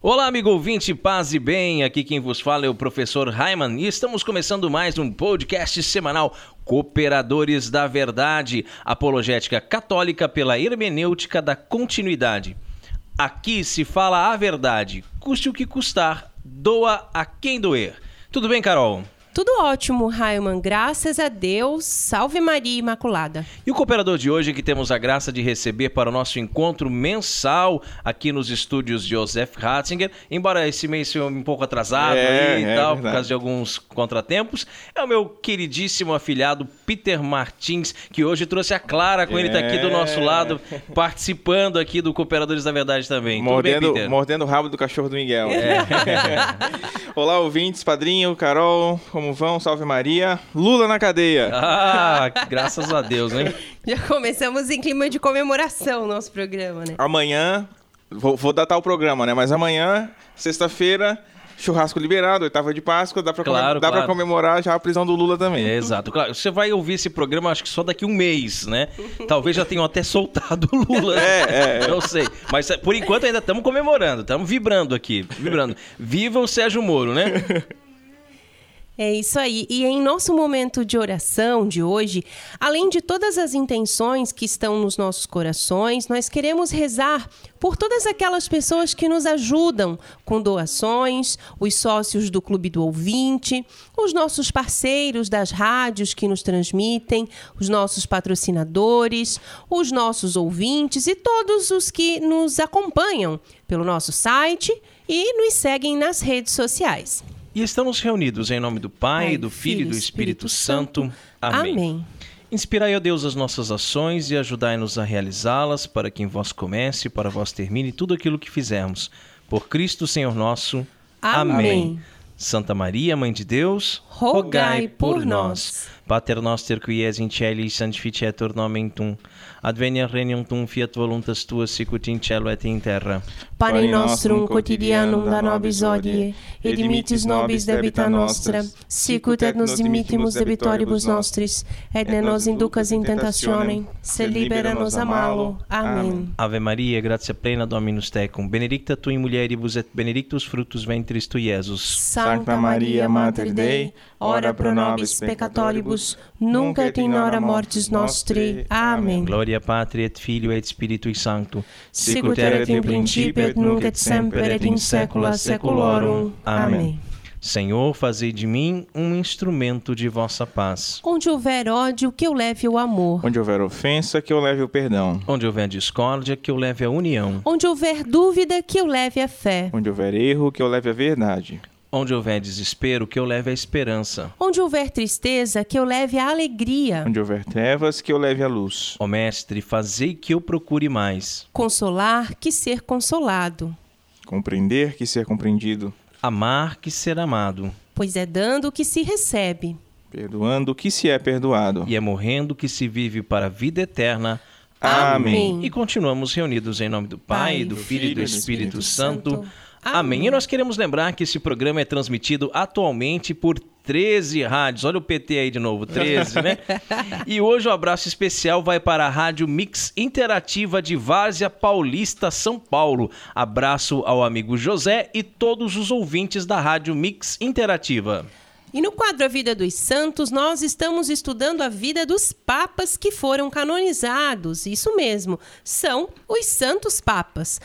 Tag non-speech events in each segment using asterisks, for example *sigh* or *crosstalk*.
Olá, amigo ouvinte, paz e bem. Aqui quem vos fala é o professor Raiman e estamos começando mais um podcast semanal Cooperadores da Verdade, apologética católica pela hermenêutica da continuidade. Aqui se fala a verdade, custe o que custar, doa a quem doer. Tudo bem, Carol? Tudo ótimo, Raiman. Graças a Deus. Salve Maria Imaculada. E o cooperador de hoje que temos a graça de receber para o nosso encontro mensal aqui nos estúdios de Joseph Ratzinger, embora esse mês seja um pouco atrasado É, aí e é tal, por verdade. causa de alguns contratempos, é o meu queridíssimo afilhado Peter Martins, que hoje trouxe a Clara com ele tá aqui do nosso É. lado, participando aqui do Cooperadores da Verdade também. Tudo bem, Mordendo, Peter? mordendo o rabo do cachorro do Miguel. *laughs* Olá, ouvintes, padrinho, Carol, como vão? Salve Maria. Lula na cadeia. Ah, graças a Deus, hein? *laughs* Já começamos em clima de comemoração o nosso programa, né? Amanhã, vou, vou datar o programa, né? Mas amanhã, sexta-feira, churrasco liberado, oitava de Páscoa, dá pra, Claro, dá claro. pra comemorar já a prisão do Lula também. É, exato. Claro, você vai ouvir esse programa acho que só daqui um mês, né? Talvez já tenham até soltado o Lula. *laughs* É, é, é. Não sei. Mas por enquanto ainda estamos comemorando, estamos vibrando aqui. Vibrando. Viva o Sérgio Moro, né? É isso aí. E em nosso momento de oração de hoje, além de todas as intenções que estão nos nossos corações, nós queremos rezar por todas aquelas pessoas que nos ajudam com doações, os sócios do Clube do Ouvinte, os nossos parceiros das rádios que nos transmitem, os nossos patrocinadores, os nossos ouvintes e todos os que nos acompanham pelo nosso site e nos seguem nas redes sociais. E estamos reunidos em nome do Pai, do Filho e do Espírito Santo. Amém. Amém. Inspirai, ó Deus, as nossas ações e ajudai-nos a realizá-las, para que em vós comece e para vós termine tudo aquilo que fizermos. Por Cristo, Senhor nosso. Amém. Santa Maria, Mãe de Deus, Rogai por nós. Pater noster qui es in celis sanctificetur nomen tum. Advenia regnum tum fiat voluntas tua sicut in cielo et in terra. Pane nostrum quotidianum da nobis hodie, et dimitis nobis debita nostra, sicut et nos dimittimus debitoribus nostris, et ne nos inducas in tentationem, sed libera nos a malo. Amém. Ave Maria, gratia plena Dominus tecum, benedicta tu in mulieribus et benedictus fructus ventris tu, Iesus. Sancta Maria Mater Dei, ora pro nobis peccatoribus, nunc et in hora mortis nostri. Amém. Gloria Patri et Filio et Spiritui Sancto. Sicut erat in principio et nunc et semper et in saecula saeculorum. Amém. Senhor, fazei de mim um instrumento de vossa paz. Onde houver ódio, que eu leve o amor. Onde houver ofensa, que eu leve o perdão. Onde houver discórdia, que eu leve a união. Onde houver dúvida, que eu leve a fé. Onde houver erro, que eu leve a verdade. Onde houver desespero, que eu leve a esperança. Onde houver tristeza, que eu leve a alegria. Onde houver trevas, que eu leve a luz. Ó Mestre, fazei que eu procure mais. Consolar, que ser consolado. Compreender que ser compreendido. Amar que ser amado. Pois é dando que se recebe. Perdoando que se é perdoado. E é morrendo que se vive para a vida eterna. Amém. E continuamos reunidos em nome do Pai, do Filho e do Espírito Santo. Amém. E nós queremos lembrar que esse programa é transmitido atualmente por 13 rádios. Olha o PT aí de novo, 13, né? *laughs* E hoje o abraço especial vai para a Rádio Mix Interativa de Várzea Paulista, São Paulo. Abraço ao amigo José e todos os ouvintes da Rádio Mix Interativa. E no quadro A Vida dos Santos, nós estamos estudando a vida dos papas que foram canonizados. Isso mesmo, são os santos papas.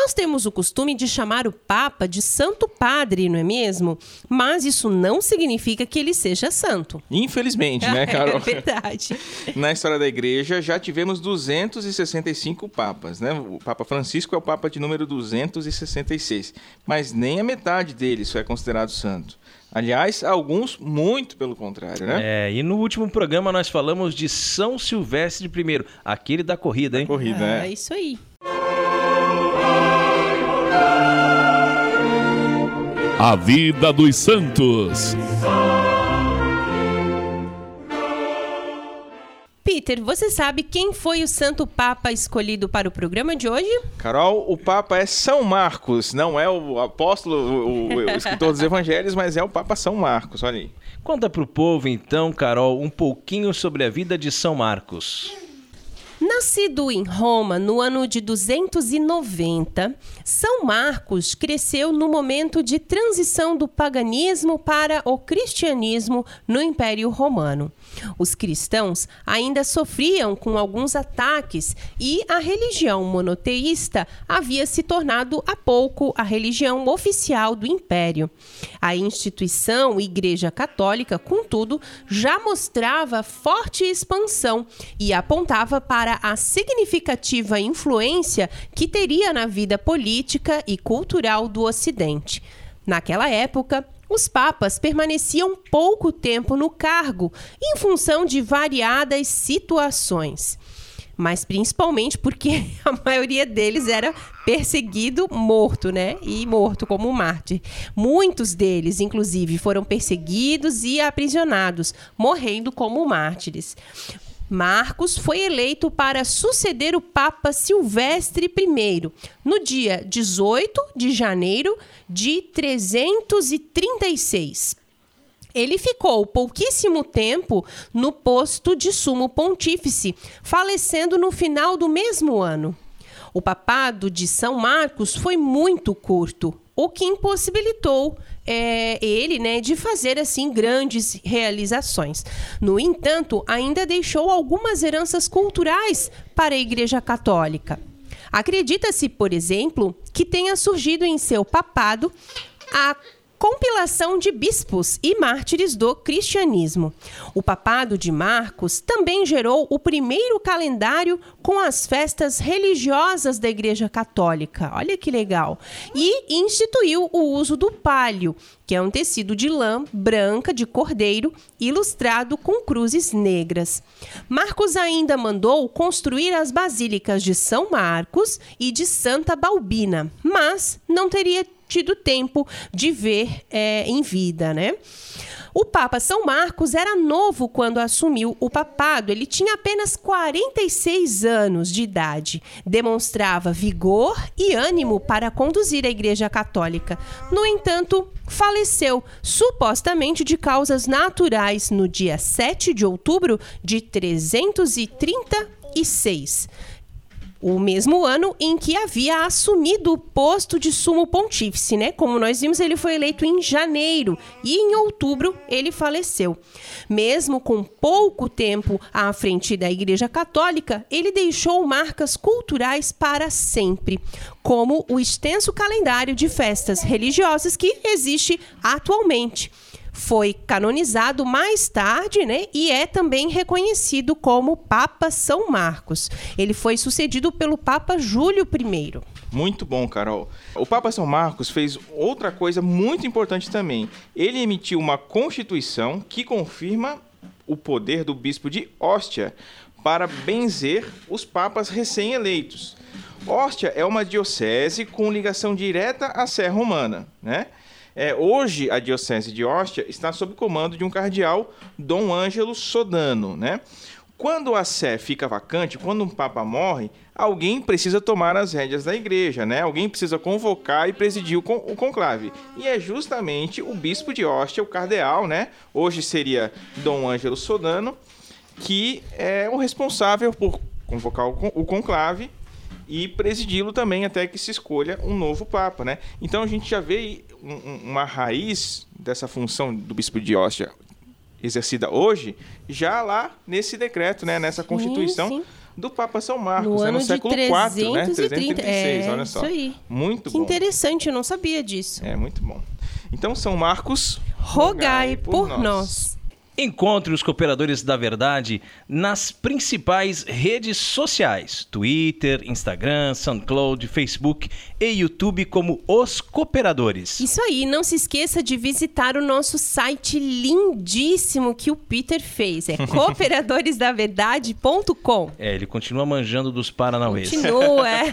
Nós temos o costume de chamar o papa de santo padre, não é mesmo? Mas isso não significa que ele seja santo. Infelizmente, né, *laughs* Carol? É verdade. *laughs* Na história da igreja já tivemos 265 papas, né? O Papa Francisco é o papa de número 266, mas nem a metade deles é considerado santo. Aliás, alguns muito pelo contrário, né? É, e no último programa nós falamos de São Silvestre I, aquele da corrida, hein? Corrida, É né? isso aí. A vida dos santos. Peter, você sabe quem foi o Santo Papa escolhido para o programa de hoje? Carol, o Papa é São Marcos, não é o apóstolo, o, o escritor dos evangelhos, mas é o Papa São Marcos, olha aí. Conta para o povo, então, Carol, um pouquinho sobre a vida de São Marcos. Nascido em Roma no ano de 290, São Marcos cresceu no momento de transição do paganismo para o cristianismo no Império Romano. Os cristãos ainda sofriam com alguns ataques e a religião monoteísta havia se tornado há pouco a religião oficial do império. A instituição Igreja Católica, contudo, já mostrava forte expansão e apontava para a significativa influência que teria na vida política e cultural do Ocidente. Naquela época, os papas permaneciam pouco tempo no cargo, em função de variadas situações. Mas principalmente porque *laughs* a maioria deles era perseguido, morto, né? E morto como mártir. Muitos deles, inclusive, foram perseguidos e aprisionados, morrendo como mártires. Marcos foi eleito para suceder o Papa Silvestre I no dia 18 de janeiro de 336. Ele ficou pouquíssimo tempo no posto de sumo pontífice, falecendo no final do mesmo ano. O papado de São Marcos foi muito curto, o que impossibilitou é, ele né, de fazer assim grandes realizações. No entanto, ainda deixou algumas heranças culturais para a Igreja Católica. Acredita-se, por exemplo, que tenha surgido em seu papado a compilação de bispos e mártires do cristianismo. O papado de Marcos também gerou o primeiro calendário com as festas religiosas da Igreja Católica. Olha que legal! E instituiu o uso do palio, que é um tecido de lã branca de cordeiro ilustrado com cruzes negras. Marcos ainda mandou construir as basílicas de São Marcos e de Santa Balbina, mas não teria tido tempo de ver é, em vida, né? O Papa São Marcos era novo quando assumiu o papado. Ele tinha apenas 46 anos de idade. Demonstrava vigor e ânimo para conduzir a Igreja Católica. No entanto, faleceu, supostamente de causas naturais, no dia 7 de outubro de 336 o mesmo ano em que havia assumido o posto de sumo pontífice, né? Como nós vimos, ele foi eleito em janeiro e em outubro ele faleceu. Mesmo com pouco tempo à frente da Igreja Católica, ele deixou marcas culturais para sempre, como o extenso calendário de festas religiosas que existe atualmente foi canonizado mais tarde, né? E é também reconhecido como Papa São Marcos. Ele foi sucedido pelo Papa Júlio I. Muito bom, Carol. O Papa São Marcos fez outra coisa muito importante também. Ele emitiu uma constituição que confirma o poder do bispo de Hóstia para benzer os papas recém-eleitos. Hóstia é uma diocese com ligação direta à Sé Romana, né? É, hoje, a Diocese de Ostia está sob comando de um cardeal, Dom Ângelo Sodano. Né? Quando a sé fica vacante, quando um papa morre, alguém precisa tomar as rédeas da igreja, né? Alguém precisa convocar e presidir o, o conclave. E é justamente o bispo de Ostia, o cardeal, né? Hoje seria Dom Ângelo Sodano, que é o responsável por convocar o, con o conclave e presidi-lo também até que se escolha um novo papa, né? Então a gente já vê uma raiz dessa função do bispo de Ostia exercida hoje, já lá nesse decreto, né, nessa constituição sim. do Papa São Marcos, no, né, no século IV, né? 336, é, olha só. Isso aí. Muito que bom. interessante, eu não sabia disso. É muito bom. Então São Marcos, rogai, rogai por, por nós. nós. Encontre os Cooperadores da Verdade nas principais redes sociais: Twitter, Instagram, SoundCloud, Facebook e YouTube como Os Cooperadores. Isso aí, não se esqueça de visitar o nosso site lindíssimo que o Peter fez. É *laughs* cooperadoresdaverdade.com. É, ele continua manjando dos Paranauês. Continua, *laughs* é.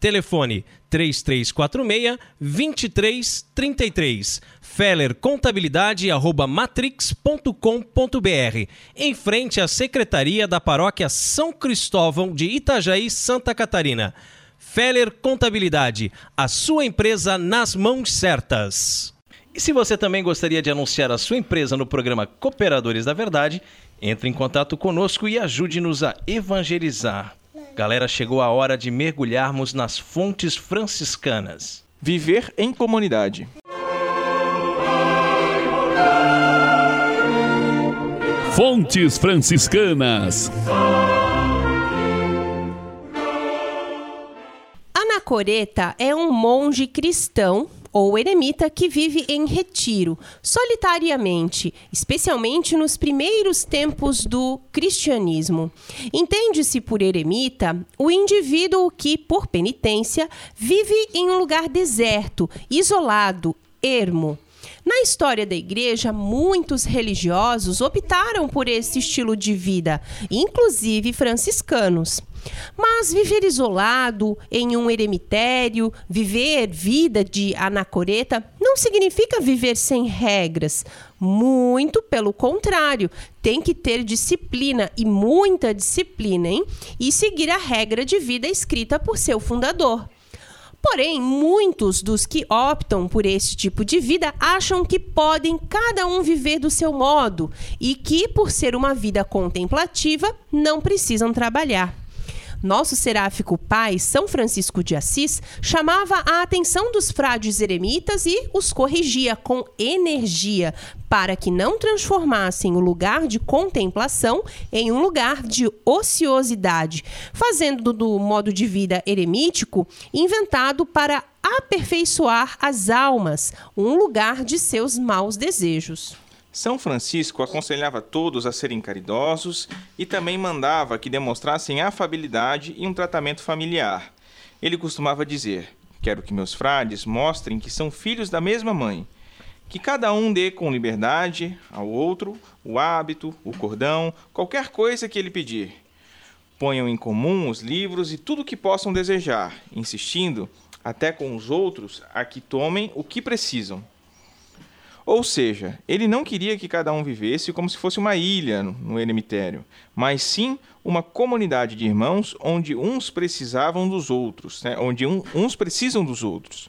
Telefone 3346-2333. Feller Contabilidade arroba matrix.com.br. Em frente à Secretaria da Paróquia São Cristóvão de Itajaí, Santa Catarina. Feller Contabilidade, a sua empresa nas mãos certas. E se você também gostaria de anunciar a sua empresa no programa Cooperadores da Verdade, entre em contato conosco e ajude-nos a evangelizar. Galera, chegou a hora de mergulharmos nas fontes franciscanas. Viver em comunidade. Fontes franciscanas. Anacoreta é um monge cristão ou eremita que vive em retiro, solitariamente, especialmente nos primeiros tempos do cristianismo. Entende-se por eremita o indivíduo que, por penitência, vive em um lugar deserto, isolado, ermo. Na história da igreja, muitos religiosos optaram por esse estilo de vida, inclusive franciscanos. Mas viver isolado em um eremitério, viver vida de anacoreta, não significa viver sem regras. Muito pelo contrário, tem que ter disciplina e muita disciplina, hein? E seguir a regra de vida escrita por seu fundador. Porém, muitos dos que optam por esse tipo de vida acham que podem cada um viver do seu modo e que, por ser uma vida contemplativa, não precisam trabalhar. Nosso seráfico pai, São Francisco de Assis, chamava a atenção dos frades eremitas e os corrigia com energia para que não transformassem o lugar de contemplação em um lugar de ociosidade, fazendo do modo de vida eremítico inventado para aperfeiçoar as almas, um lugar de seus maus desejos. São Francisco aconselhava todos a serem caridosos e também mandava que demonstrassem afabilidade e um tratamento familiar. Ele costumava dizer: Quero que meus frades mostrem que são filhos da mesma mãe, que cada um dê com liberdade ao outro o hábito, o cordão, qualquer coisa que ele pedir. Ponham em comum os livros e tudo o que possam desejar, insistindo, até com os outros, a que tomem o que precisam. Ou seja, ele não queria que cada um vivesse como se fosse uma ilha no eremitério, mas sim uma comunidade de irmãos onde uns precisavam dos outros, né? onde um, uns precisam dos outros.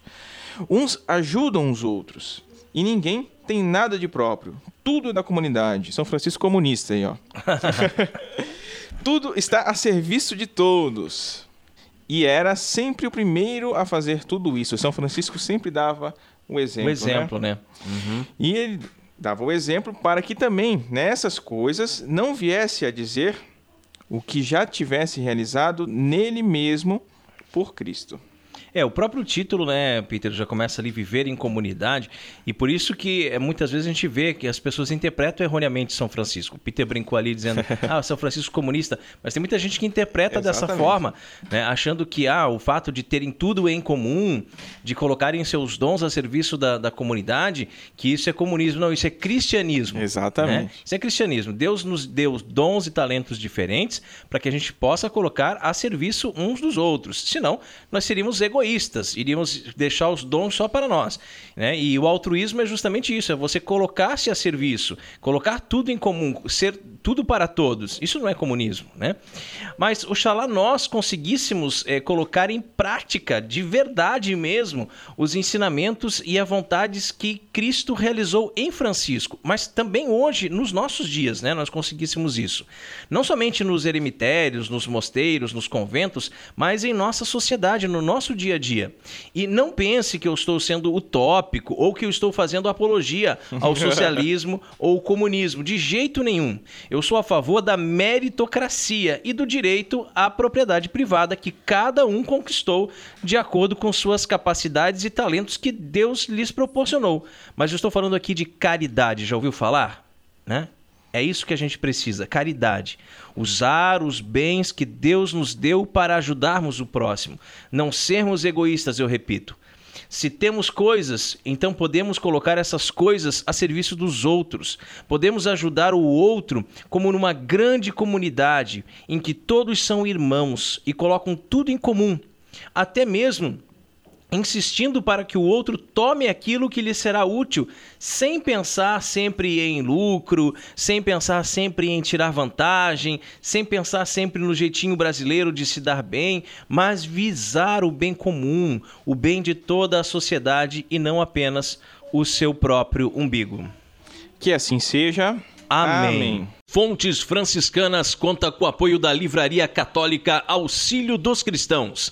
Uns ajudam os outros. E ninguém tem nada de próprio. Tudo é da comunidade. São Francisco comunista aí, ó. *laughs* Tudo está a serviço de todos. E era sempre o primeiro a fazer tudo isso. São Francisco sempre dava o exemplo. O exemplo, né? né? Uhum. E ele dava o exemplo para que também nessas coisas não viesse a dizer o que já tivesse realizado nele mesmo por Cristo. É, o próprio título, né, Peter, já começa ali viver em comunidade, e por isso que é, muitas vezes a gente vê que as pessoas interpretam erroneamente São Francisco. O Peter brincou ali dizendo, *laughs* ah, São Francisco comunista, mas tem muita gente que interpreta dessa forma, né, achando que ah, o fato de terem tudo em comum, de colocarem seus dons a serviço da, da comunidade, que isso é comunismo. Não, isso é cristianismo. Exatamente. Né? Isso é cristianismo. Deus nos deu dons e talentos diferentes para que a gente possa colocar a serviço uns dos outros. Senão, nós seríamos egoístas egoístas, iríamos deixar os dons só para nós. Né? E o altruísmo é justamente isso: é você colocar-se a serviço, colocar tudo em comum, ser tudo para todos. Isso não é comunismo. Né? Mas oxalá nós conseguíssemos é, colocar em prática, de verdade mesmo, os ensinamentos e as vontades que Cristo realizou em Francisco, mas também hoje, nos nossos dias, né, nós conseguíssemos isso. Não somente nos eremitérios, nos mosteiros, nos conventos, mas em nossa sociedade, no nosso dia dia a dia. E não pense que eu estou sendo utópico ou que eu estou fazendo apologia ao *laughs* socialismo ou comunismo. De jeito nenhum. Eu sou a favor da meritocracia e do direito à propriedade privada que cada um conquistou de acordo com suas capacidades e talentos que Deus lhes proporcionou. Mas eu estou falando aqui de caridade, já ouviu falar? Né? É isso que a gente precisa, caridade. Usar os bens que Deus nos deu para ajudarmos o próximo. Não sermos egoístas, eu repito. Se temos coisas, então podemos colocar essas coisas a serviço dos outros. Podemos ajudar o outro como numa grande comunidade em que todos são irmãos e colocam tudo em comum. Até mesmo insistindo para que o outro tome aquilo que lhe será útil, sem pensar sempre em lucro, sem pensar sempre em tirar vantagem, sem pensar sempre no jeitinho brasileiro de se dar bem, mas visar o bem comum, o bem de toda a sociedade e não apenas o seu próprio umbigo. Que assim seja. Amém. Amém. Fontes Franciscanas conta com o apoio da Livraria Católica Auxílio dos Cristãos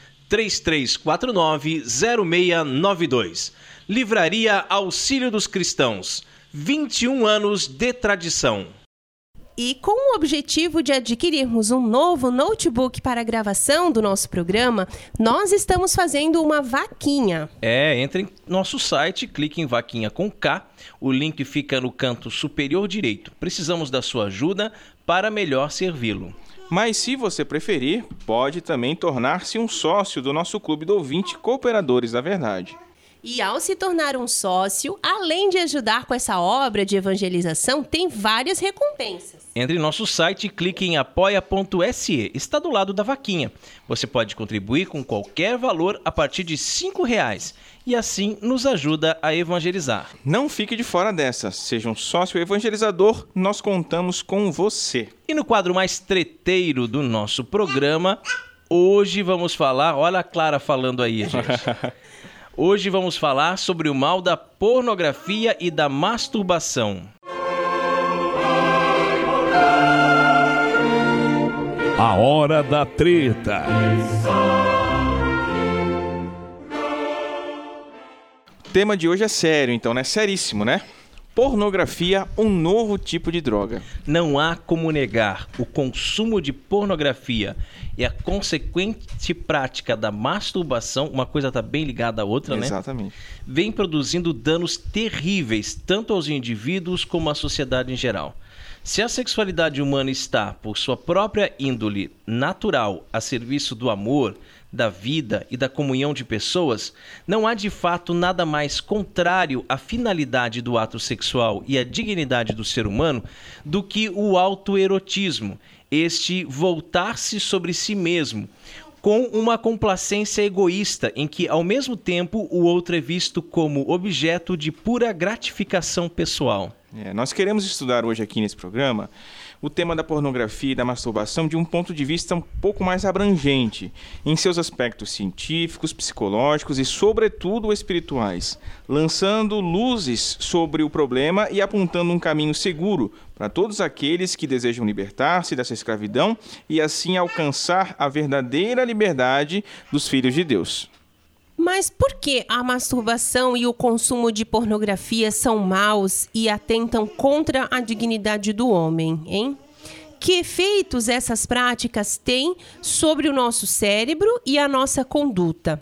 3349-0692. Livraria Auxílio dos Cristãos. 21 anos de tradição. E com o objetivo de adquirirmos um novo notebook para a gravação do nosso programa, nós estamos fazendo uma vaquinha. É, entre em nosso site, clique em vaquinha com K, o link fica no canto superior direito. Precisamos da sua ajuda para melhor servi-lo. Mas se você preferir, pode também tornar-se um sócio do nosso clube do ouvinte Cooperadores da Verdade. E ao se tornar um sócio, além de ajudar com essa obra de evangelização, tem várias recompensas. Entre em nosso site e clique em apoia.se, está do lado da vaquinha. Você pode contribuir com qualquer valor a partir de R$ reais e assim nos ajuda a evangelizar. Não fique de fora dessa. Seja um sócio evangelizador, nós contamos com você. E no quadro mais treteiro do nosso programa, hoje vamos falar. Olha a Clara falando aí, gente. *laughs* Hoje vamos falar sobre o mal da pornografia e da masturbação. A hora da treta. O tema de hoje é sério, então, né? Seríssimo, né? Pornografia, um novo tipo de droga. Não há como negar o consumo de pornografia e a consequente prática da masturbação, uma coisa está bem ligada à outra, Exatamente. né? Exatamente. Vem produzindo danos terríveis, tanto aos indivíduos como à sociedade em geral. Se a sexualidade humana está, por sua própria índole natural, a serviço do amor, da vida e da comunhão de pessoas, não há de fato nada mais contrário à finalidade do ato sexual e à dignidade do ser humano do que o autoerotismo, este voltar-se sobre si mesmo, com uma complacência egoísta, em que, ao mesmo tempo, o outro é visto como objeto de pura gratificação pessoal. É, nós queremos estudar hoje aqui nesse programa o tema da pornografia e da masturbação de um ponto de vista um pouco mais abrangente, em seus aspectos científicos, psicológicos e, sobretudo, espirituais, lançando luzes sobre o problema e apontando um caminho seguro para todos aqueles que desejam libertar-se dessa escravidão e assim alcançar a verdadeira liberdade dos filhos de Deus. Mas por que a masturbação e o consumo de pornografia são maus e atentam contra a dignidade do homem, hein? Que efeitos essas práticas têm sobre o nosso cérebro e a nossa conduta?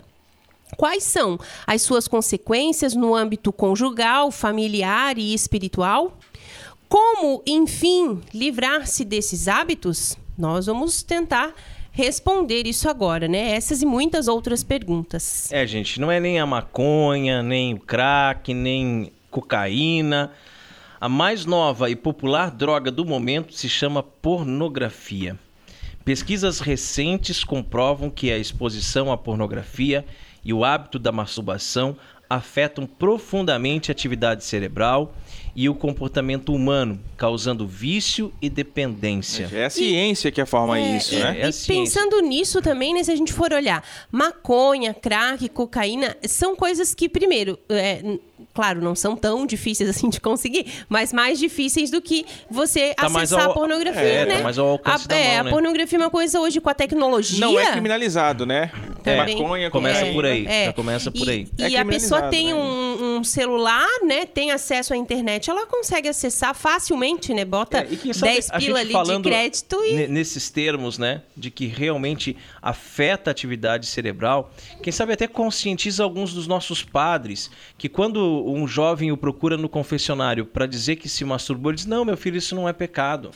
Quais são as suas consequências no âmbito conjugal, familiar e espiritual? Como, enfim, livrar-se desses hábitos? Nós vamos tentar responder isso agora, né? Essas e muitas outras perguntas. É, gente, não é nem a maconha, nem o crack, nem cocaína. A mais nova e popular droga do momento se chama pornografia. Pesquisas recentes comprovam que a exposição à pornografia e o hábito da masturbação afetam profundamente a atividade cerebral e o comportamento humano, causando vício e dependência. É a ciência que forma É, isso, e, né? É a e ciência. pensando nisso também, né, se a gente for olhar, maconha, crack, cocaína, são coisas que, primeiro, é, claro, não são tão difíceis assim de conseguir, mas mais difíceis do que você Tá acessar ao- a pornografia, é, tá né? mais ao alcance a, da é, mão, a né? pornografia é uma coisa hoje com a tecnologia. Não é criminalizado, né? Também. Maconha, Começa cocaína. por aí. É. Já começa por E- aí. E, É a pessoa tem né? um, um celular, né? Tem acesso à internet, ela consegue acessar facilmente, né? Bota É, e quem sabe 10 a pila ali de crédito e. ne- nesses termos, né, de que realmente afeta a atividade cerebral, quem sabe até conscientiza alguns dos nossos padres que quando um jovem o procura no confessionário para dizer que se masturbou, ele diz: "Não, meu filho, isso não é pecado".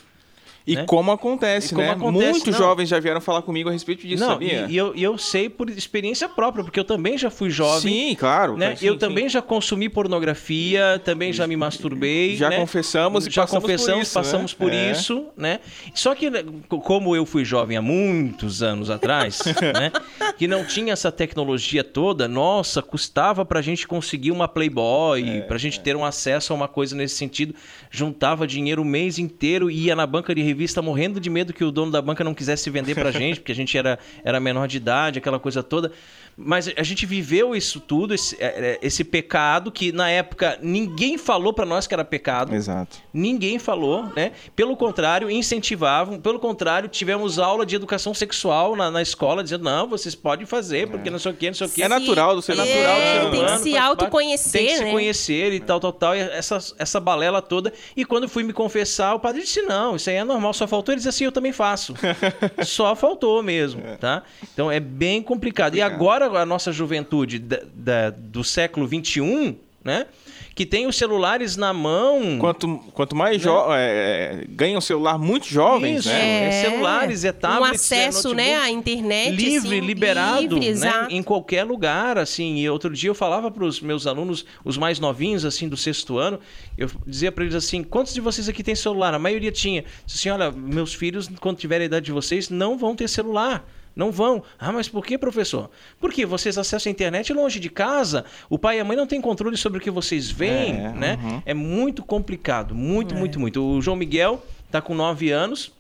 E né? como acontece, E como né? acontece, Muitos não. jovens já vieram falar comigo a respeito disso, não, sabia? e, e eu, e eu sei por experiência própria, porque eu também já fui jovem. Sim, claro. Né? sim, eu sim. também já consumi pornografia, também já me masturbei. Já né? confessamos e já passamos por confessamos, isso, né? passamos por É. isso, né? Só que, né, co- como eu fui jovem há muitos anos atrás, *laughs* né? Que não tinha essa tecnologia toda, nossa, custava pra gente conseguir uma Playboy, É, pra gente ter um acesso a uma coisa nesse sentido. Juntava dinheiro o mês inteiro e ia na banca de revista morrendo de medo que o dono da banca não quisesse vender pra *laughs* gente, porque a gente era, era menor de idade, aquela coisa toda. Mas a gente viveu isso tudo, esse, é, é, esse pecado que na época ninguém falou pra nós que era pecado. Exato. Ninguém falou, né? Pelo contrário, incentivavam. Pelo contrário, tivemos aula de educação sexual na, na escola, dizendo, não, vocês podem fazer, porque não sei o quê, não sei o quê. É natural do ser É, natural do ser tem que humano. se autoconhecer, Tem que se né? conhecer e tal, tal, tal. E essa, essa balela toda. E quando fui me confessar, o padre disse, não, isso aí é normal, só faltou. Ele disse assim, eu também faço. *laughs* só faltou mesmo, tá? Então é bem complicado. E agora a nossa juventude da- da- do século XXI, né? Que tem os celulares na mão. Quanto, quanto mais jo é, ganham celular muito jovens, Isso, né? é celulares, é tablets, um acesso, é né, à internet livre, assim, liberado, livre, né, em qualquer lugar, assim. E outro dia eu falava para os meus alunos, os mais novinhos, assim, do sexto ano, eu dizia para eles assim: quantos de vocês aqui tem celular? A maioria tinha. Disse assim: olha, meus filhos, quando tiverem a idade de vocês, não vão ter celular. Não vão. Ah, mas por que, professor? Porque vocês acessam a internet longe de casa, o pai e a mãe não têm controle sobre o que vocês veem, É, né? uhum. É muito complicado, muito, muito, muito. O João Miguel tá com 9 anos,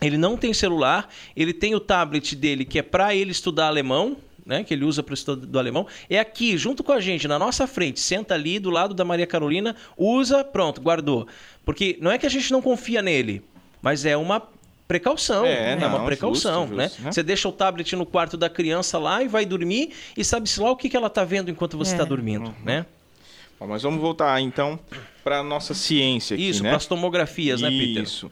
ele não tem celular, ele tem o tablet dele que é para ele estudar alemão, né, que ele usa para o estudo do alemão. É aqui, junto com a gente, na nossa frente, senta ali do lado da Maria Carolina, usa, pronto, guardou. Porque não é que a gente não confia nele, mas é uma precaução. É, É, não, uma precaução, justo, né? justo, né? Você deixa o tablet no quarto da criança lá e vai dormir e sabe-se lá o que, que ela tá vendo enquanto você É. está dormindo, né? Bom, mas vamos voltar então para nossa ciência aqui, Isso, né? para as tomografias, né, Peter? Isso.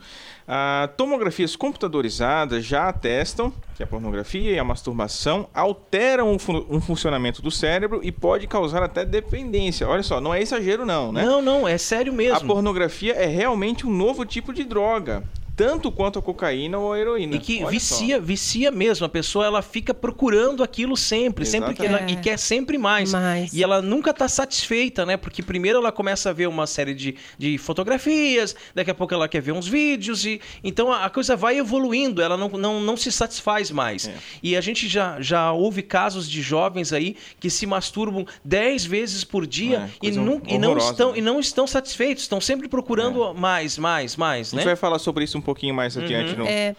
Ah, tomografias computadorizadas já atestam que a pornografia e a masturbação alteram o fun- um funcionamento do cérebro e pode causar até dependência. Olha só, não é exagero não, né? Não, não, é sério mesmo. A pornografia é realmente um novo tipo de droga, tanto quanto a cocaína ou a heroína. E que Olha vicia, vicia mesmo. A pessoa ela fica procurando aquilo sempre, sempre que ela, Exatamente. e quer sempre mais. Mais. E ela nunca está satisfeita, né? Porque primeiro ela começa a ver uma série de, de fotografias, daqui a pouco ela quer ver uns vídeos, e então a, a coisa vai evoluindo, ela não, não, não se satisfaz mais. É. E a gente já, já houve casos de jovens aí que se masturbam 10 vezes por dia É, e, nu- e, não estão, né? e não estão satisfeitos, estão sempre procurando mais, mais, mais, A né? gente vai falar sobre isso um pouquinho mais adiante. No... É,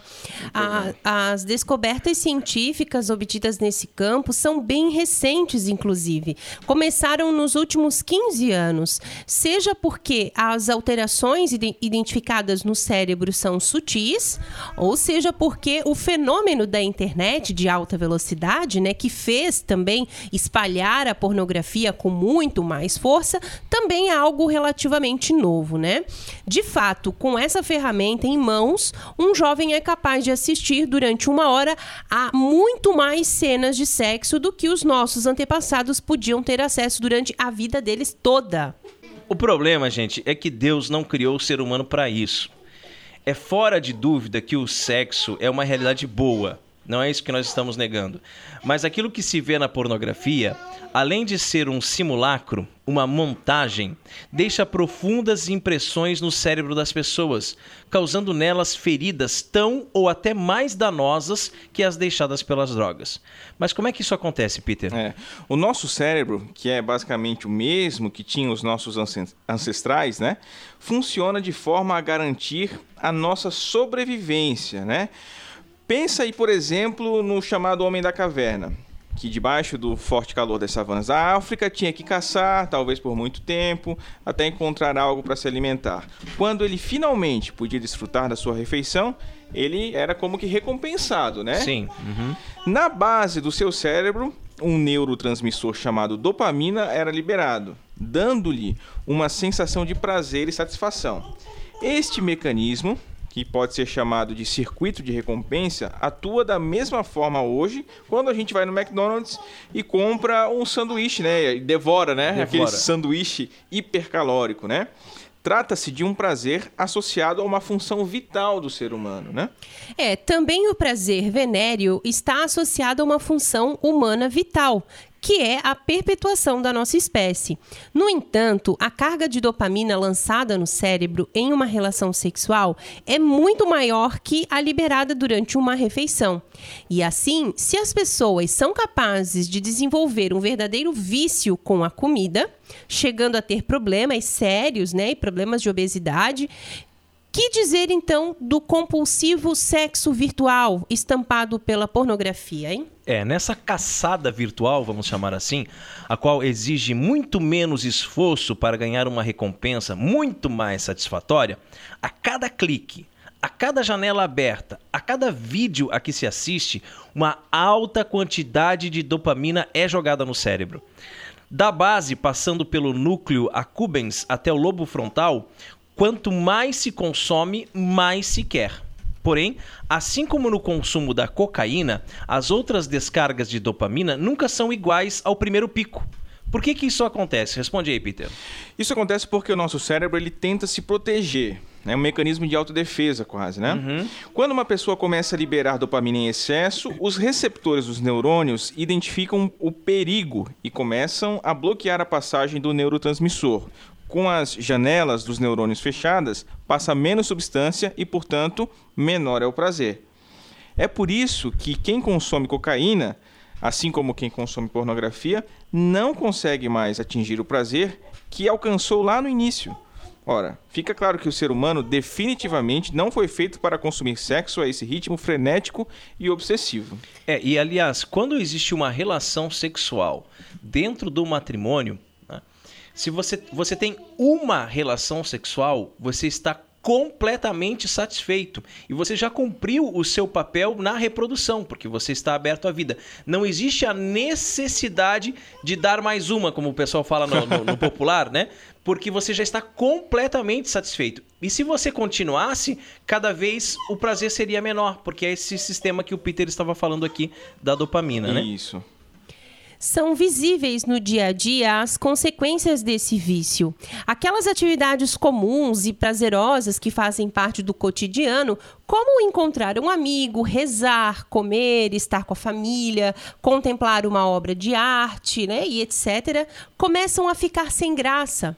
a- as descobertas científicas obtidas nesse campo são bem recentes, inclusive. Começaram nos últimos 15 anos, seja porque as alterações ide- identificadas no cérebro são sutis, ou seja porque o fenômeno da internet de alta velocidade, né, que fez também espalhar a pornografia com muito mais força, também é algo relativamente novo, né? De fato, com essa ferramenta em mãos, um jovem é capaz de assistir durante uma hora a muito mais cenas de sexo do que os nossos antepassados podiam ter acesso durante a vida deles toda. O problema, gente, é que Deus não criou o ser humano para isso. É fora de dúvida que o sexo é uma realidade boa, Não é isso que nós estamos negando. Mas aquilo que se vê na pornografia, além de ser um simulacro, uma montagem, deixa profundas impressões no cérebro das pessoas, causando nelas feridas tão ou até mais danosas que as deixadas pelas drogas. Mas como é que isso acontece, Peter? É. O nosso cérebro, que é basicamente o mesmo que tinham os nossos ancestrais, né, funciona de forma a garantir a nossa sobrevivência, né? Pensa aí, por exemplo, no chamado Homem da Caverna, que debaixo do forte calor das savanas da África tinha que caçar, talvez por muito tempo, até encontrar algo para se alimentar. Quando ele finalmente podia desfrutar da sua refeição, ele era como que recompensado, né? Sim. Uhum. Na base do seu cérebro, um neurotransmissor chamado dopamina era liberado, dando-lhe uma sensação de prazer e satisfação. Este mecanismo que pode ser chamado de circuito de recompensa, atua da mesma forma hoje quando a gente vai no McDonald's e compra um sanduíche, né? E devora, né? Devora. Aquele sanduíche hipercalórico, né? Trata-se de um prazer associado a uma função vital do ser humano, né? É, também o prazer venéreo está associado a uma função humana vital, que é a perpetuação da nossa espécie. No entanto, a carga de dopamina lançada no cérebro em uma relação sexual é muito maior que a liberada durante uma refeição. E assim, se as pessoas são capazes de desenvolver um verdadeiro vício com a comida, chegando a ter problemas sérios, né, e problemas de obesidade, que dizer então do compulsivo sexo virtual estampado pela pornografia, hein? É, nessa caçada virtual, vamos chamar assim, a qual exige muito menos esforço para ganhar uma recompensa muito mais satisfatória, a cada clique, a cada janela aberta, a cada vídeo a que se assiste, uma alta quantidade de dopamina é jogada no cérebro. Da base, passando pelo núcleo accumbens até o lobo frontal, Quanto mais se consome, mais se quer. Porém, assim como no consumo da cocaína, as outras descargas de dopamina nunca são iguais ao primeiro pico. Por que, que isso acontece? Responde aí, Peter. Isso acontece porque o nosso cérebro ele tenta se proteger. É um mecanismo de autodefesa, quase, né? Uhum. Quando uma pessoa começa a liberar dopamina em excesso, os receptores dos neurônios identificam o perigo e começam a bloquear a passagem do neurotransmissor, com as janelas dos neurônios fechadas, passa menos substância e, portanto, menor é o prazer. É por isso que quem consome cocaína, assim como quem consome pornografia, não consegue mais atingir o prazer que alcançou lá no início. Ora, fica claro que o ser humano definitivamente não foi feito para consumir sexo a esse ritmo frenético e obsessivo. É, e aliás, quando existe uma relação sexual dentro do matrimônio, se você, você tem uma relação sexual, você está completamente satisfeito e você já cumpriu o seu papel na reprodução, porque você está aberto à vida. Não existe a necessidade de dar mais uma, como o pessoal fala no, no, no popular, né? Porque você já está completamente satisfeito. E se você continuasse, cada vez o prazer seria menor, porque é esse sistema que o Peter estava falando aqui da dopamina, né? Isso são visíveis no dia a dia as consequências desse vício. Aquelas atividades comuns e prazerosas que fazem parte do cotidiano, como encontrar um amigo, rezar, comer, estar com a família, contemplar uma obra de arte, né, e etc., começam a ficar sem graça.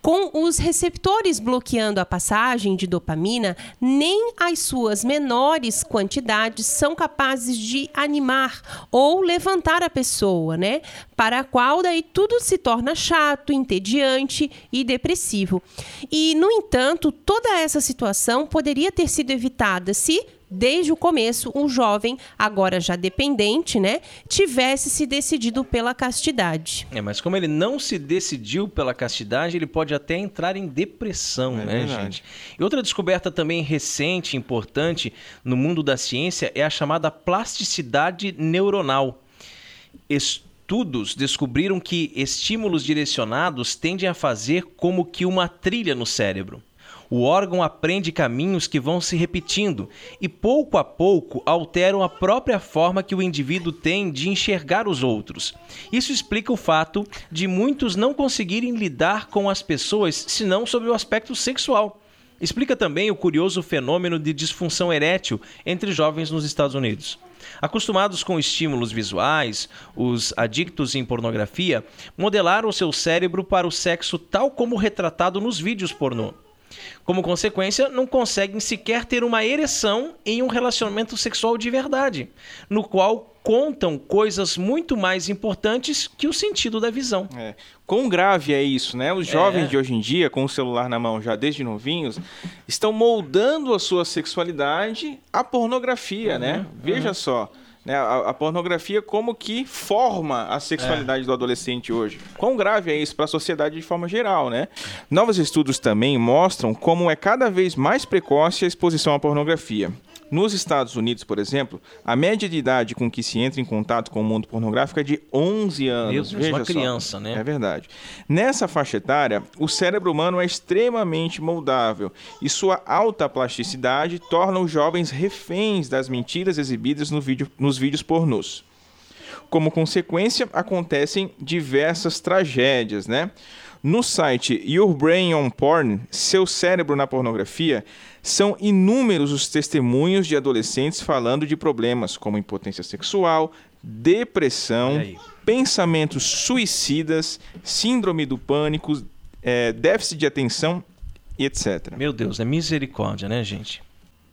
Com os receptores bloqueando a passagem de dopamina, nem as suas menores quantidades são capazes de animar ou levantar a pessoa, né? Para a qual daí tudo se torna chato, entediante e depressivo. E, no entanto, toda essa situação poderia ter sido evitada se desde o começo, um jovem, agora já dependente, né, tivesse se decidido pela castidade. É, mas como ele não se decidiu pela castidade, ele pode até entrar em depressão, é né, verdade. gente? E outra descoberta também recente, importante no mundo da ciência é a chamada plasticidade neuronal. Estudos descobriram que estímulos direcionados tendem a fazer como que uma trilha no cérebro. O órgão aprende caminhos que vão se repetindo e, pouco a pouco, alteram a própria forma que o indivíduo tem de enxergar os outros. Isso explica o fato de muitos não conseguirem lidar com as pessoas senão sob o aspecto sexual. Explica também o curioso fenômeno de disfunção erétil entre jovens nos Estados Unidos. Acostumados com estímulos visuais, os adictos em pornografia modelaram seu cérebro para o sexo tal como retratado nos vídeos pornô. Como consequência, não conseguem sequer ter uma ereção em um relacionamento sexual de verdade, no qual contam coisas muito mais importantes que o sentido da visão. É. Quão grave é isso, né? Os jovens é. de hoje em dia, com o celular na mão já desde novinhos, estão moldando a sua sexualidade à pornografia, uhum, né? Veja uhum. só. Né, a, a, pornografia como que forma a sexualidade é. do adolescente hoje. Quão grave é isso para a sociedade de forma geral, né? Novos estudos também mostram como é cada vez mais precoce a exposição à pornografia. Nos Estados Unidos, por exemplo, a média de idade com que se entra em contato com o mundo pornográfico é de 11 anos. Meu Deus, uma criança, né? É verdade. Nessa faixa etária, o cérebro humano é extremamente moldável e sua alta plasticidade torna os jovens reféns das mentiras exibidas no vídeo, nos vídeos pornôs. Como consequência, acontecem diversas tragédias, né? No site Your Brain on Porn, Seu Cérebro na Pornografia, são inúmeros os testemunhos de adolescentes falando de problemas como impotência sexual, depressão, pensamentos suicidas, síndrome do pânico, é, déficit de atenção e etc. Meu Deus, é misericórdia, né, gente?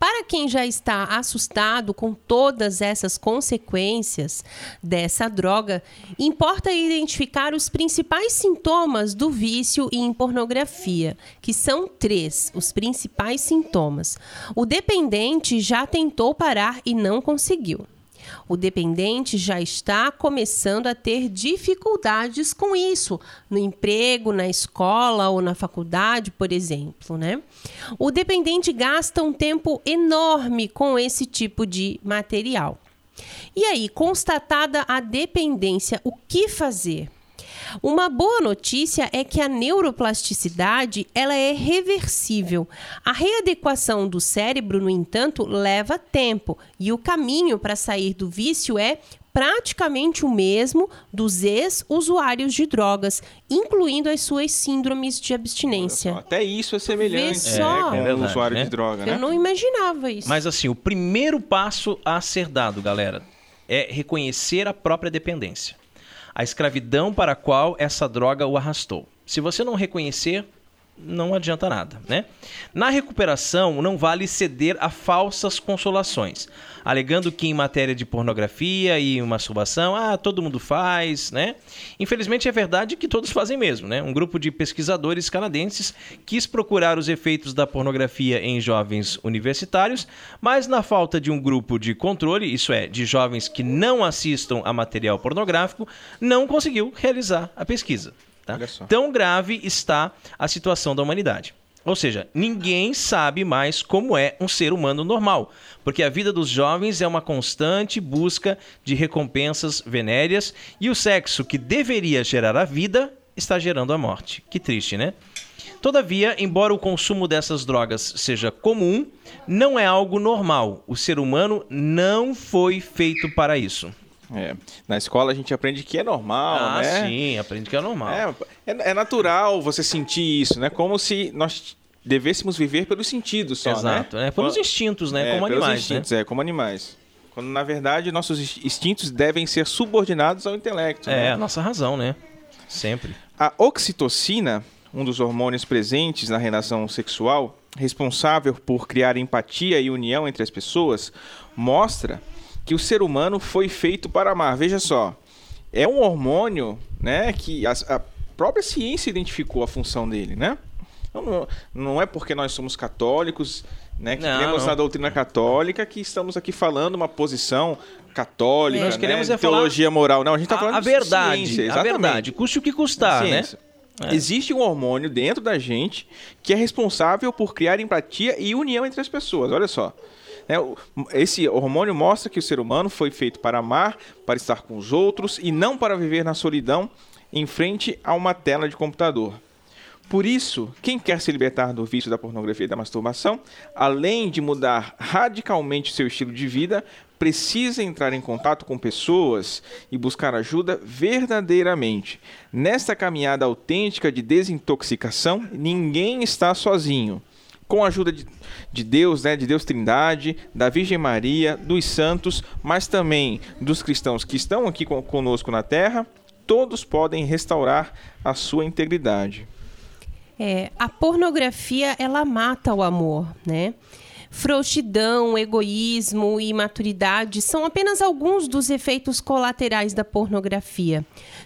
Para quem já está assustado com todas essas consequências dessa droga, importa identificar os principais sintomas do vício em pornografia, que são três, os principais sintomas. O dependente já tentou parar e não conseguiu o dependente já está começando a ter dificuldades com isso, no emprego, na escola ou na faculdade, por exemplo, né? O dependente gasta um tempo enorme com esse tipo de material. E aí, constatada a dependência, o que fazer? Uma boa notícia é que a neuroplasticidade ela é reversível. A readequação do cérebro, no entanto, leva tempo e o caminho para sair do vício é praticamente o mesmo dos ex-usuários de drogas, incluindo as suas síndromes de abstinência. Até isso é semelhante só. É, com é o usuário né? de droga, né? Eu não imaginava isso. Mas assim, o primeiro passo a ser dado, galera, é reconhecer a própria dependência a escravidão para a qual essa droga o arrastou. Se você não reconhecer, não adianta nada, né? Na recuperação, não vale ceder a falsas consolações, alegando que em matéria de pornografia e masturbação, ah, todo mundo faz, né? Infelizmente é verdade que todos fazem mesmo, né? Um grupo de pesquisadores canadenses quis procurar os efeitos da pornografia em jovens universitários, mas na falta de um grupo de controle, isso é, de jovens que não assistam a material pornográfico, não conseguiu realizar a pesquisa. Tá? Tão grave está a situação da humanidade. Ou seja, ninguém sabe mais como é um ser humano normal, porque a vida dos jovens é uma constante busca de recompensas venéreas e o sexo que deveria gerar a vida está gerando a morte. Que triste, né? Todavia, embora o consumo dessas drogas seja comum, não é algo normal. O ser humano não foi feito para isso. É. Na escola a gente aprende que é normal, ah, né? sim, aprende que é normal. É, é, é, natural você sentir isso, né? Como se nós devêssemos viver pelos sentidos só, né? Exato, né? É, pelos instintos, né? É, como pelos animais, instintos, né? é, como animais. Quando, na verdade, nossos instintos devem ser subordinados ao intelecto. É, né? a nossa razão, né? Sempre. A oxitocina, um dos hormônios presentes na relação sexual, responsável por criar empatia e união entre as pessoas, mostra que o ser humano foi feito para amar. Veja só, é um hormônio, né, que a, a própria ciência identificou a função dele, né? Então, não, não é porque nós somos católicos, né, que temos a doutrina católica que estamos aqui falando uma posição católica, nós queremos né, é teologia moral. Não, a gente está falando a, a verdade, ciência, a verdade, custe o que custar, né? É. Existe um hormônio dentro da gente que é responsável por criar empatia e união entre as pessoas. Olha só. Né? Esse hormônio mostra que o ser humano foi feito para amar, para estar com os outros e não para viver na solidão em frente a uma tela de computador. Por isso, quem quer se libertar do vício da pornografia e da masturbação, além de mudar radicalmente seu estilo de vida, precisa entrar em contato com pessoas e buscar ajuda verdadeiramente. Nesta caminhada autêntica de desintoxicação, ninguém está sozinho. Com a ajuda de, de Deus, né, de Deus Trindade, da Virgem Maria, dos santos, mas também dos cristãos que estão aqui conosco na Terra, todos podem restaurar a sua integridade. É, a pornografia ela mata o amor, né? Frouxidão, egoísmo e imaturidade são apenas alguns dos efeitos colaterais da pornografia,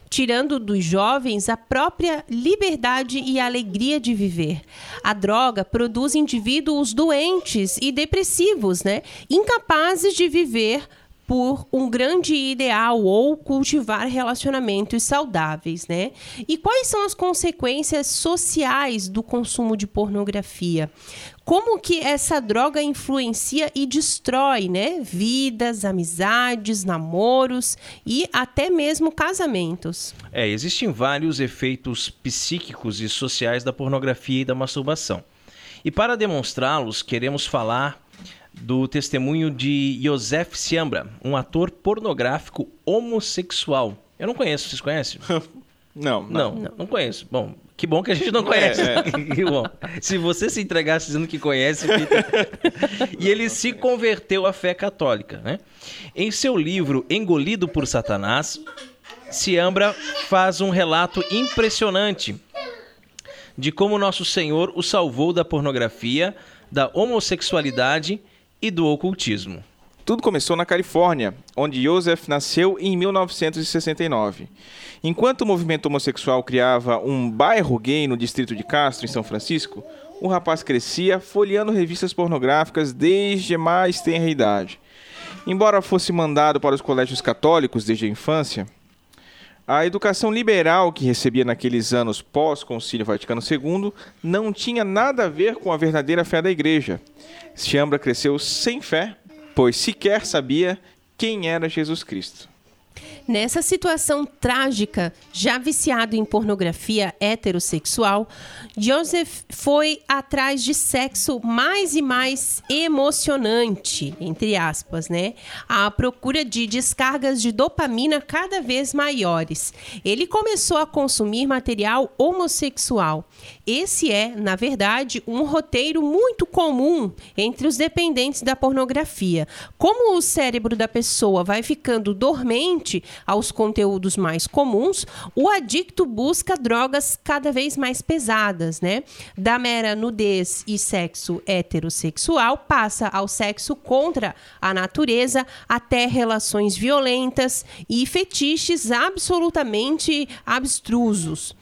tirando dos jovens a própria liberdade e alegria de viver. A droga produz indivíduos doentes e depressivos, né? incapazes de viver por um grande ideal ou cultivar relacionamentos saudáveis, né? E quais são as consequências sociais do consumo de pornografia? Como que essa droga influencia e destrói, né, vidas, amizades, namoros e até mesmo casamentos? É, existem vários efeitos psíquicos e sociais da pornografia e da masturbação. E para demonstrá-los, queremos falar do testemunho de Joseph Siambra, um ator pornográfico homossexual. Eu não conheço, vocês conhecem? *laughs* Não, não, não, não conheço. Bom, que bom que a gente não conhece. É, *laughs* é. bom, se você se entregasse dizendo que conhece, *laughs* e ele se converteu à fé católica, né? Em seu livro Engolido por Satanás, Siambra faz um relato impressionante de como nosso Senhor o salvou da pornografia, da homossexualidade e do ocultismo. Tudo começou na Califórnia, onde Joseph nasceu em 1969. Enquanto o movimento homossexual criava um bairro gay no distrito de Castro, em São Francisco, o rapaz crescia folheando revistas pornográficas desde mais tenra idade. Embora fosse mandado para os colégios católicos desde a infância, a educação liberal que recebia naqueles anos pós-Concílio Vaticano II não tinha nada a ver com a verdadeira fé da igreja. Chambra cresceu sem fé, pois sequer sabia quem era Jesus Cristo. Nessa situação trágica, já viciado em pornografia heterossexual, Joseph foi atrás de sexo mais e mais emocionante, entre aspas, né? À procura de descargas de dopamina cada vez maiores. Ele começou a consumir material homossexual. Esse é, na verdade, um roteiro muito comum entre os dependentes da pornografia. Como o cérebro da pessoa vai ficando dormente, aos conteúdos mais comuns, o adicto busca drogas cada vez mais pesadas, né? Da mera nudez e sexo heterossexual passa ao sexo contra a natureza, até relações violentas e fetiches absolutamente abstrusos.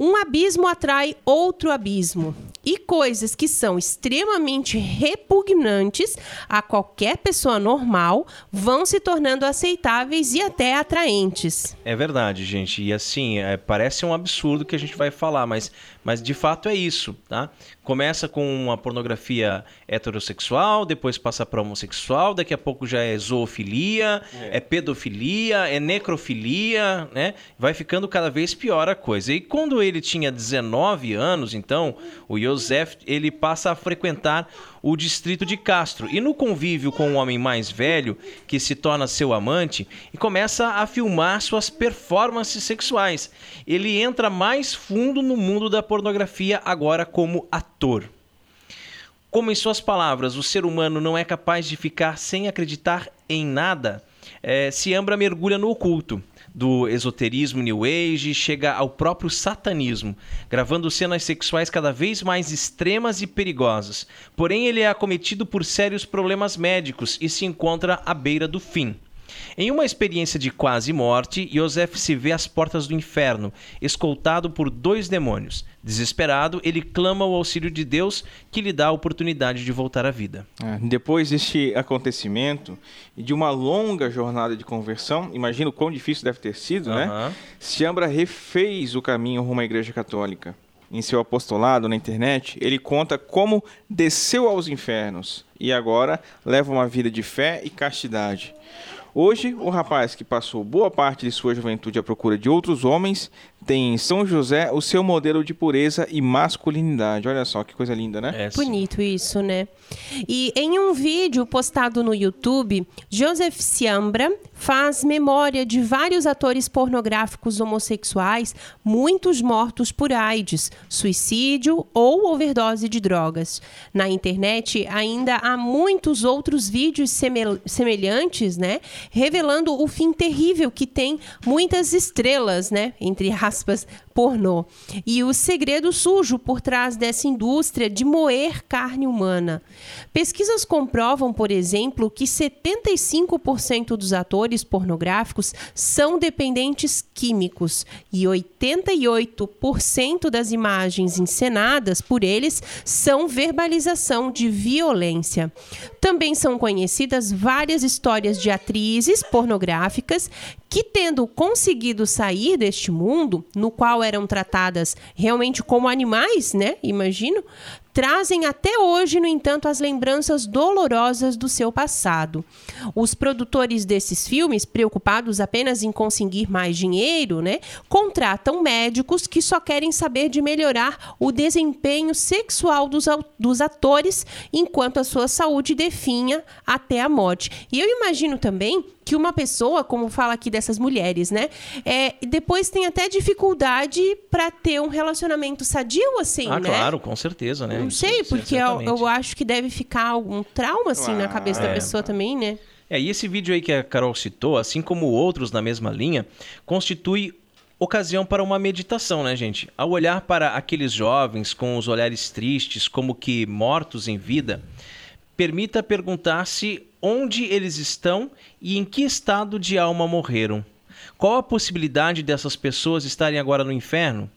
Um abismo atrai outro abismo. E coisas que são extremamente repugnantes a qualquer pessoa normal vão se tornando aceitáveis e até atraentes. É verdade, gente. E assim, é, parece um absurdo que a gente vai falar, mas, mas de fato é isso, tá? Começa com uma pornografia heterossexual, depois passa para homossexual, daqui a pouco já é zoofilia, é. é pedofilia, é necrofilia, né? Vai ficando cada vez pior a coisa. E quando ele tinha 19 anos, então, o Joseph, ele passa a frequentar o distrito de Castro. E no convívio com um homem mais velho, que se torna seu amante, e começa a filmar suas performances sexuais. Ele entra mais fundo no mundo da pornografia agora como ator. Como em suas palavras, o ser humano não é capaz de ficar sem acreditar em nada, é, Siambra mergulha no oculto do esoterismo New Age, chega ao próprio satanismo, gravando cenas sexuais cada vez mais extremas e perigosas. Porém, ele é acometido por sérios problemas médicos e se encontra à beira do fim. Em uma experiência de quase morte, Joseph se vê às portas do inferno, escoltado por dois demônios. Desesperado, ele clama o auxílio de Deus, que lhe dá a oportunidade de voltar à vida. É, depois deste acontecimento e de uma longa jornada de conversão, imagino quão difícil deve ter sido, né? Siambra refez o caminho rumo à Igreja Católica. Em seu apostolado na internet, ele conta como desceu aos infernos e agora leva uma vida de fé e castidade. Hoje, o rapaz que passou boa parte de sua juventude à procura de outros homens tem em São José o seu modelo de pureza e masculinidade. Olha só que coisa linda, né? É, Bonito isso, né? E em um vídeo postado no YouTube, Joseph Siambra faz memória de vários atores pornográficos homossexuais, muitos mortos por AIDS, suicídio ou overdose de drogas. Na internet ainda há muitos outros vídeos semelhantes, né, revelando o fim terrível que tem muitas estrelas, né, entre aspas, pornô. E o segredo sujo por trás dessa indústria de moer carne humana. Pesquisas comprovam, por exemplo, que 75% dos atores pornográficos são dependentes químicos e 88% das imagens encenadas por eles são verbalização de violência. Também são conhecidas várias histórias de atrizes pornográficas que, tendo conseguido sair deste mundo, no qual eram tratadas realmente como animais, né? Imagino, trazem até hoje, no entanto, as lembranças dolorosas do seu passado. Os produtores desses filmes, preocupados apenas em conseguir mais dinheiro, né, contratam médicos que só querem saber de melhorar o desempenho sexual dos, dos atores enquanto a sua saúde definha até a morte. E eu imagino também que uma pessoa, como fala aqui dessas mulheres, né, é, depois tem até dificuldade para ter um relacionamento sadio, assim, ah, né? claro, com certeza, né? Não sei, porque eu, eu, acho que deve ficar algum trauma, assim, na cabeça é. da pessoa também, né? É, e esse vídeo aí que a Carol citou, assim como outros na mesma linha, constitui ocasião para uma meditação, né, gente? Ao olhar para aqueles jovens com os olhares tristes, como que mortos em vida, permita perguntar-se onde eles estão e em que estado de alma morreram. Qual a possibilidade dessas pessoas estarem agora no inferno?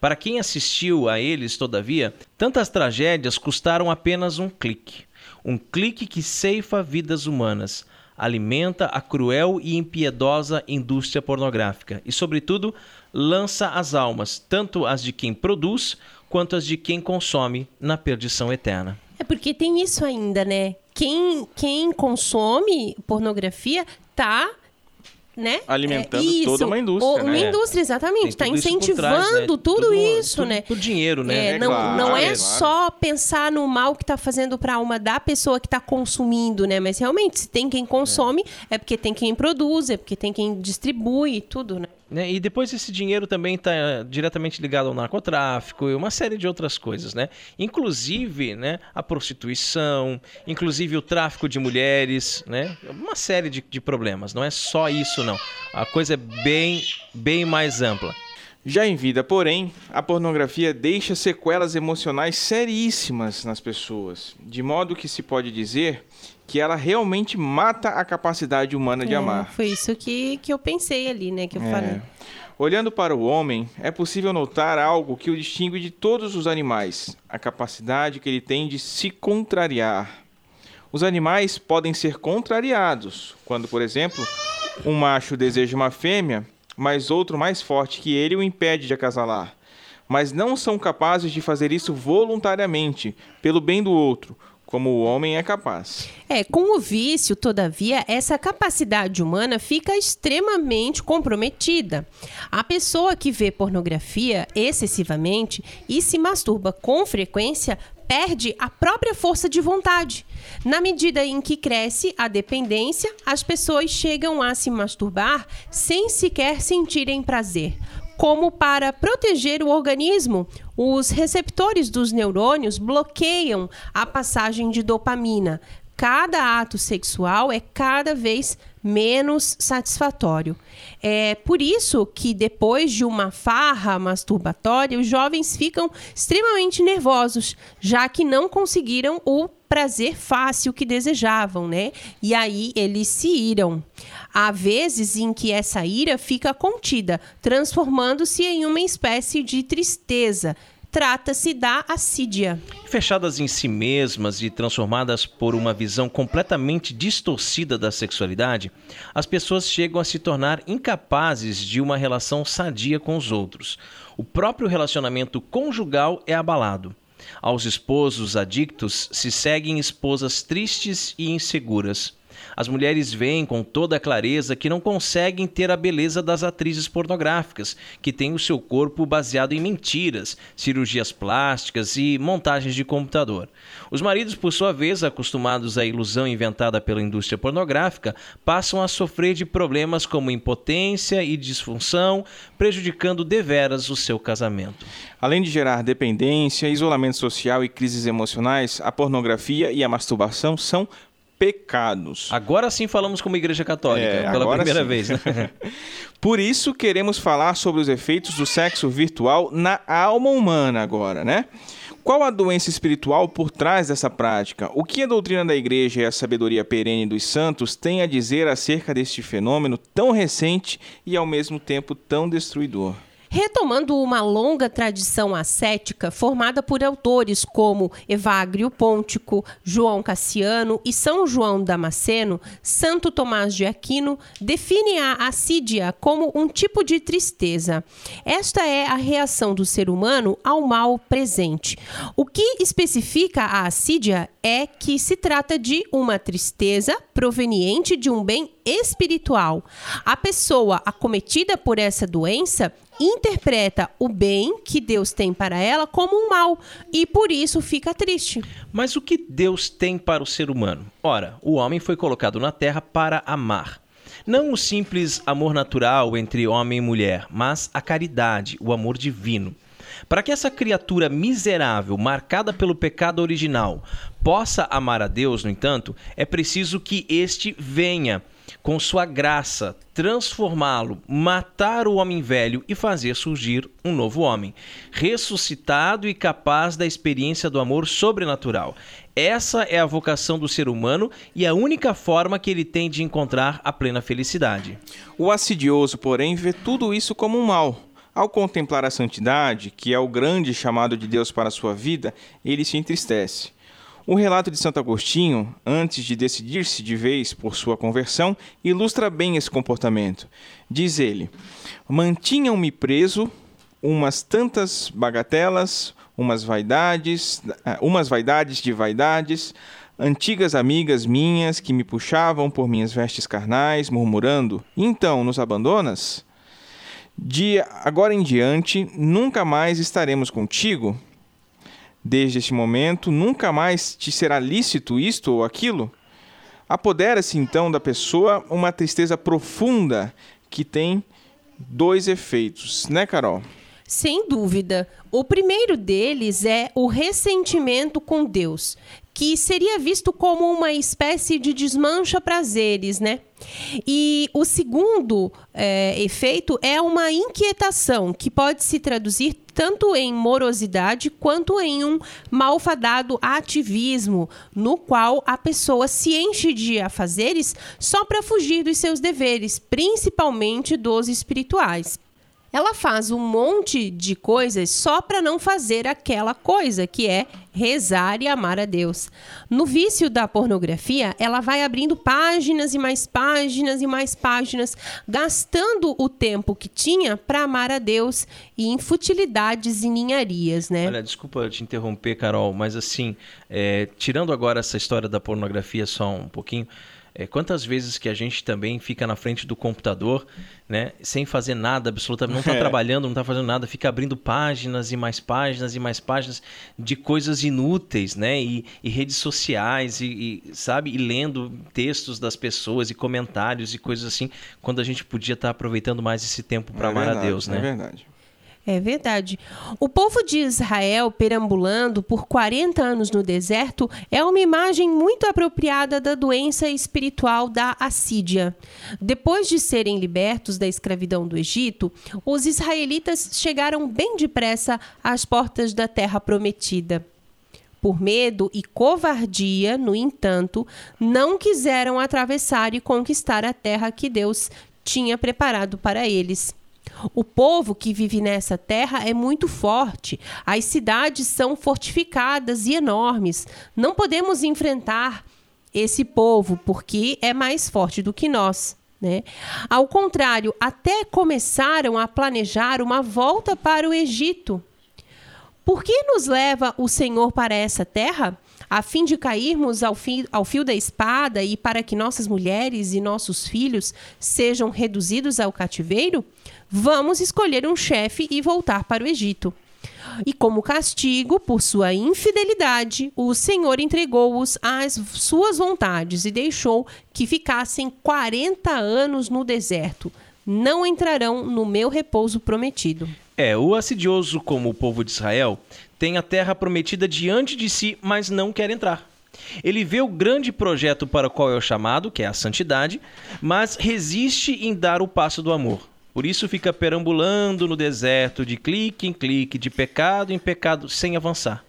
Para quem assistiu a eles, todavia, tantas tragédias custaram apenas um clique. Um clique que ceifa vidas humanas, alimenta a cruel e impiedosa indústria pornográfica e, sobretudo, lança as almas, tanto as de quem produz quanto as de quem consome, na perdição eterna. É porque tem isso ainda, né? Quem, quem consome pornografia tá né? Alimentando é, toda uma indústria, o, né? Uma indústria, exatamente. Está incentivando trás, né? tudo, tudo, isso, tudo, né? Por dinheiro, né? É, é não, claro, não é, só pensar no mal que está fazendo para a alma da pessoa que está consumindo, né? Mas realmente, se tem quem consome, é. é porque tem quem produz, é porque tem quem distribui, tudo, né? Né? E depois esse dinheiro também está diretamente ligado ao narcotráfico e uma série de outras coisas, né? Inclusive, né, a prostituição, inclusive o tráfico de mulheres, né? Uma série de, de problemas. Não é só isso, não. A coisa é bem, bem mais ampla. Já em vida, porém, a pornografia deixa sequelas emocionais seríssimas nas pessoas, de modo que se pode dizer que ela realmente mata a capacidade humana de é, amar. Foi isso que, que eu pensei ali, né? Que eu é. falei. Olhando para o homem, é possível notar algo que o distingue de todos os animais: a capacidade que ele tem de se contrariar. Os animais podem ser contrariados quando, por exemplo, um macho deseja uma fêmea, mas outro mais forte que ele o impede de acasalar. Mas não são capazes de fazer isso voluntariamente, pelo bem do outro, como o homem é capaz. É, com o vício, todavia, essa capacidade humana fica extremamente comprometida. A pessoa que vê pornografia excessivamente e se masturba com frequência perde a própria força de vontade. Na medida em que cresce a dependência, as pessoas chegam a se masturbar sem sequer sentirem prazer como para proteger o organismo, os receptores dos neurônios bloqueiam a passagem de dopamina. Cada ato sexual é cada vez menos satisfatório. É por isso que depois de uma farra masturbatória, os jovens ficam extremamente nervosos, já que não conseguiram o prazer fácil que desejavam, né? E aí eles se iram. Há vezes em que essa ira fica contida, transformando-se em uma espécie de tristeza. Trata-se da assídia. Fechadas em si mesmas e transformadas por uma visão completamente distorcida da sexualidade, as pessoas chegam a se tornar incapazes de uma relação sadia com os outros. O próprio relacionamento conjugal é abalado. Aos esposos adictos se seguem esposas tristes e inseguras. As mulheres veem com toda clareza que não conseguem ter a beleza das atrizes pornográficas, que têm o seu corpo baseado em mentiras, cirurgias plásticas e montagens de computador. Os maridos, por sua vez, acostumados à ilusão inventada pela indústria pornográfica, passam a sofrer de problemas como impotência e disfunção, prejudicando deveras o seu casamento. Além de gerar dependência, isolamento social e crises emocionais, a pornografia e a masturbação são pecados. Agora sim falamos como Igreja Católica, é, pela primeira sim. vez. Né? *laughs* Por isso queremos falar sobre os efeitos do sexo virtual na alma humana agora, né? Qual a doença espiritual por trás dessa prática? O que a doutrina da igreja e a sabedoria perene dos santos têm a dizer acerca deste fenômeno tão recente e ao mesmo tempo tão destruidor? Retomando uma longa tradição ascética formada por autores como Evagrio Pontico, João Cassiano e São João Damasceno, Santo Tomás de Aquino define a assídia como um tipo de tristeza. Esta é a reação do ser humano ao mal presente. O que especifica a assídia é que se trata de uma tristeza proveniente de um bem espiritual. A pessoa acometida por essa doença interpreta o bem que Deus tem para ela como um mal e por isso fica triste. Mas o que Deus tem para o ser humano? Ora, o homem foi colocado na terra para amar. Não o simples amor natural entre homem e mulher, mas a caridade, o amor divino. Para que essa criatura miserável, marcada pelo pecado original, possa amar a Deus, no entanto, é preciso que este venha com sua graça, transformá-lo, matar o homem velho e fazer surgir um novo homem, ressuscitado e capaz da experiência do amor sobrenatural. Essa é a vocação do ser humano e a única forma que ele tem de encontrar a plena felicidade. O assidioso, porém, vê tudo isso como um mal. Ao contemplar a santidade, que é o grande chamado de Deus para a sua vida, ele se entristece. O relato de Santo Agostinho, antes de decidir-se de vez por sua conversão, ilustra bem esse comportamento. Diz ele: Mantinham-me preso umas tantas bagatelas, umas vaidades, eh, umas vaidades de vaidades, antigas amigas minhas que me puxavam por minhas vestes carnais, murmurando: Então nos abandonas? De agora em diante, nunca mais estaremos contigo? Desde este momento, nunca mais te será lícito isto ou aquilo? Apodera-se então da pessoa uma tristeza profunda que tem dois efeitos, né, Carol? Sem dúvida. O primeiro deles é o ressentimento com Deus, que seria visto como uma espécie de desmancha prazeres, né? E o segundo é, efeito é uma inquietação, que pode se traduzir tanto em morosidade quanto em um malfadado ativismo, no qual a pessoa se enche de afazeres só para fugir dos seus deveres, principalmente dos espirituais. Ela faz um monte de coisas só para não fazer aquela coisa, que é rezar e amar a Deus. No vício da pornografia, ela vai abrindo páginas e mais páginas e mais páginas, gastando o tempo que tinha para amar a Deus e em futilidades e ninharias, né? Olha, desculpa te interromper, Carol, mas assim, é, tirando agora essa história da pornografia só um pouquinho, é, quantas vezes que a gente também fica na frente do computador, né, sem fazer nada, absolutamente, não está *laughs* é. trabalhando, não está fazendo nada, fica abrindo páginas e mais páginas e mais páginas de coisas inúteis, né, e, e redes sociais e, e, sabe, e lendo textos das pessoas e comentários e coisas assim, quando a gente podia estar tá aproveitando mais esse tempo para é amar verdade, a Deus, né? É verdade. É verdade. O povo de Israel perambulando por 40 anos no deserto é uma imagem muito apropriada da doença espiritual da assídia. Depois de serem libertos da escravidão do Egito, os israelitas chegaram bem depressa às portas da terra prometida. Por medo e covardia, no entanto, não quiseram atravessar e conquistar a terra que Deus tinha preparado para eles. O povo que vive nessa terra é muito forte. As cidades são fortificadas e enormes. Não podemos enfrentar esse povo porque é mais forte do que nós. Né? Ao contrário, até começaram a planejar uma volta para o Egito. Por que nos leva o Senhor para essa terra? A fim de cairmos ao, ao fio da espada e para que nossas mulheres e nossos filhos sejam reduzidos ao cativeiro? Vamos escolher um chefe e voltar para o Egito. E como castigo por sua infidelidade, o Senhor entregou-os às suas vontades e deixou que ficassem 40 anos no deserto. Não entrarão no meu repouso prometido. É, o assidioso, como o povo de Israel, tem a terra prometida diante de si, mas não quer entrar. Ele vê o grande projeto para o qual é o chamado, que é a santidade, mas resiste em dar o passo do amor. Por isso fica perambulando no deserto, de clique em clique, de pecado em pecado, sem avançar.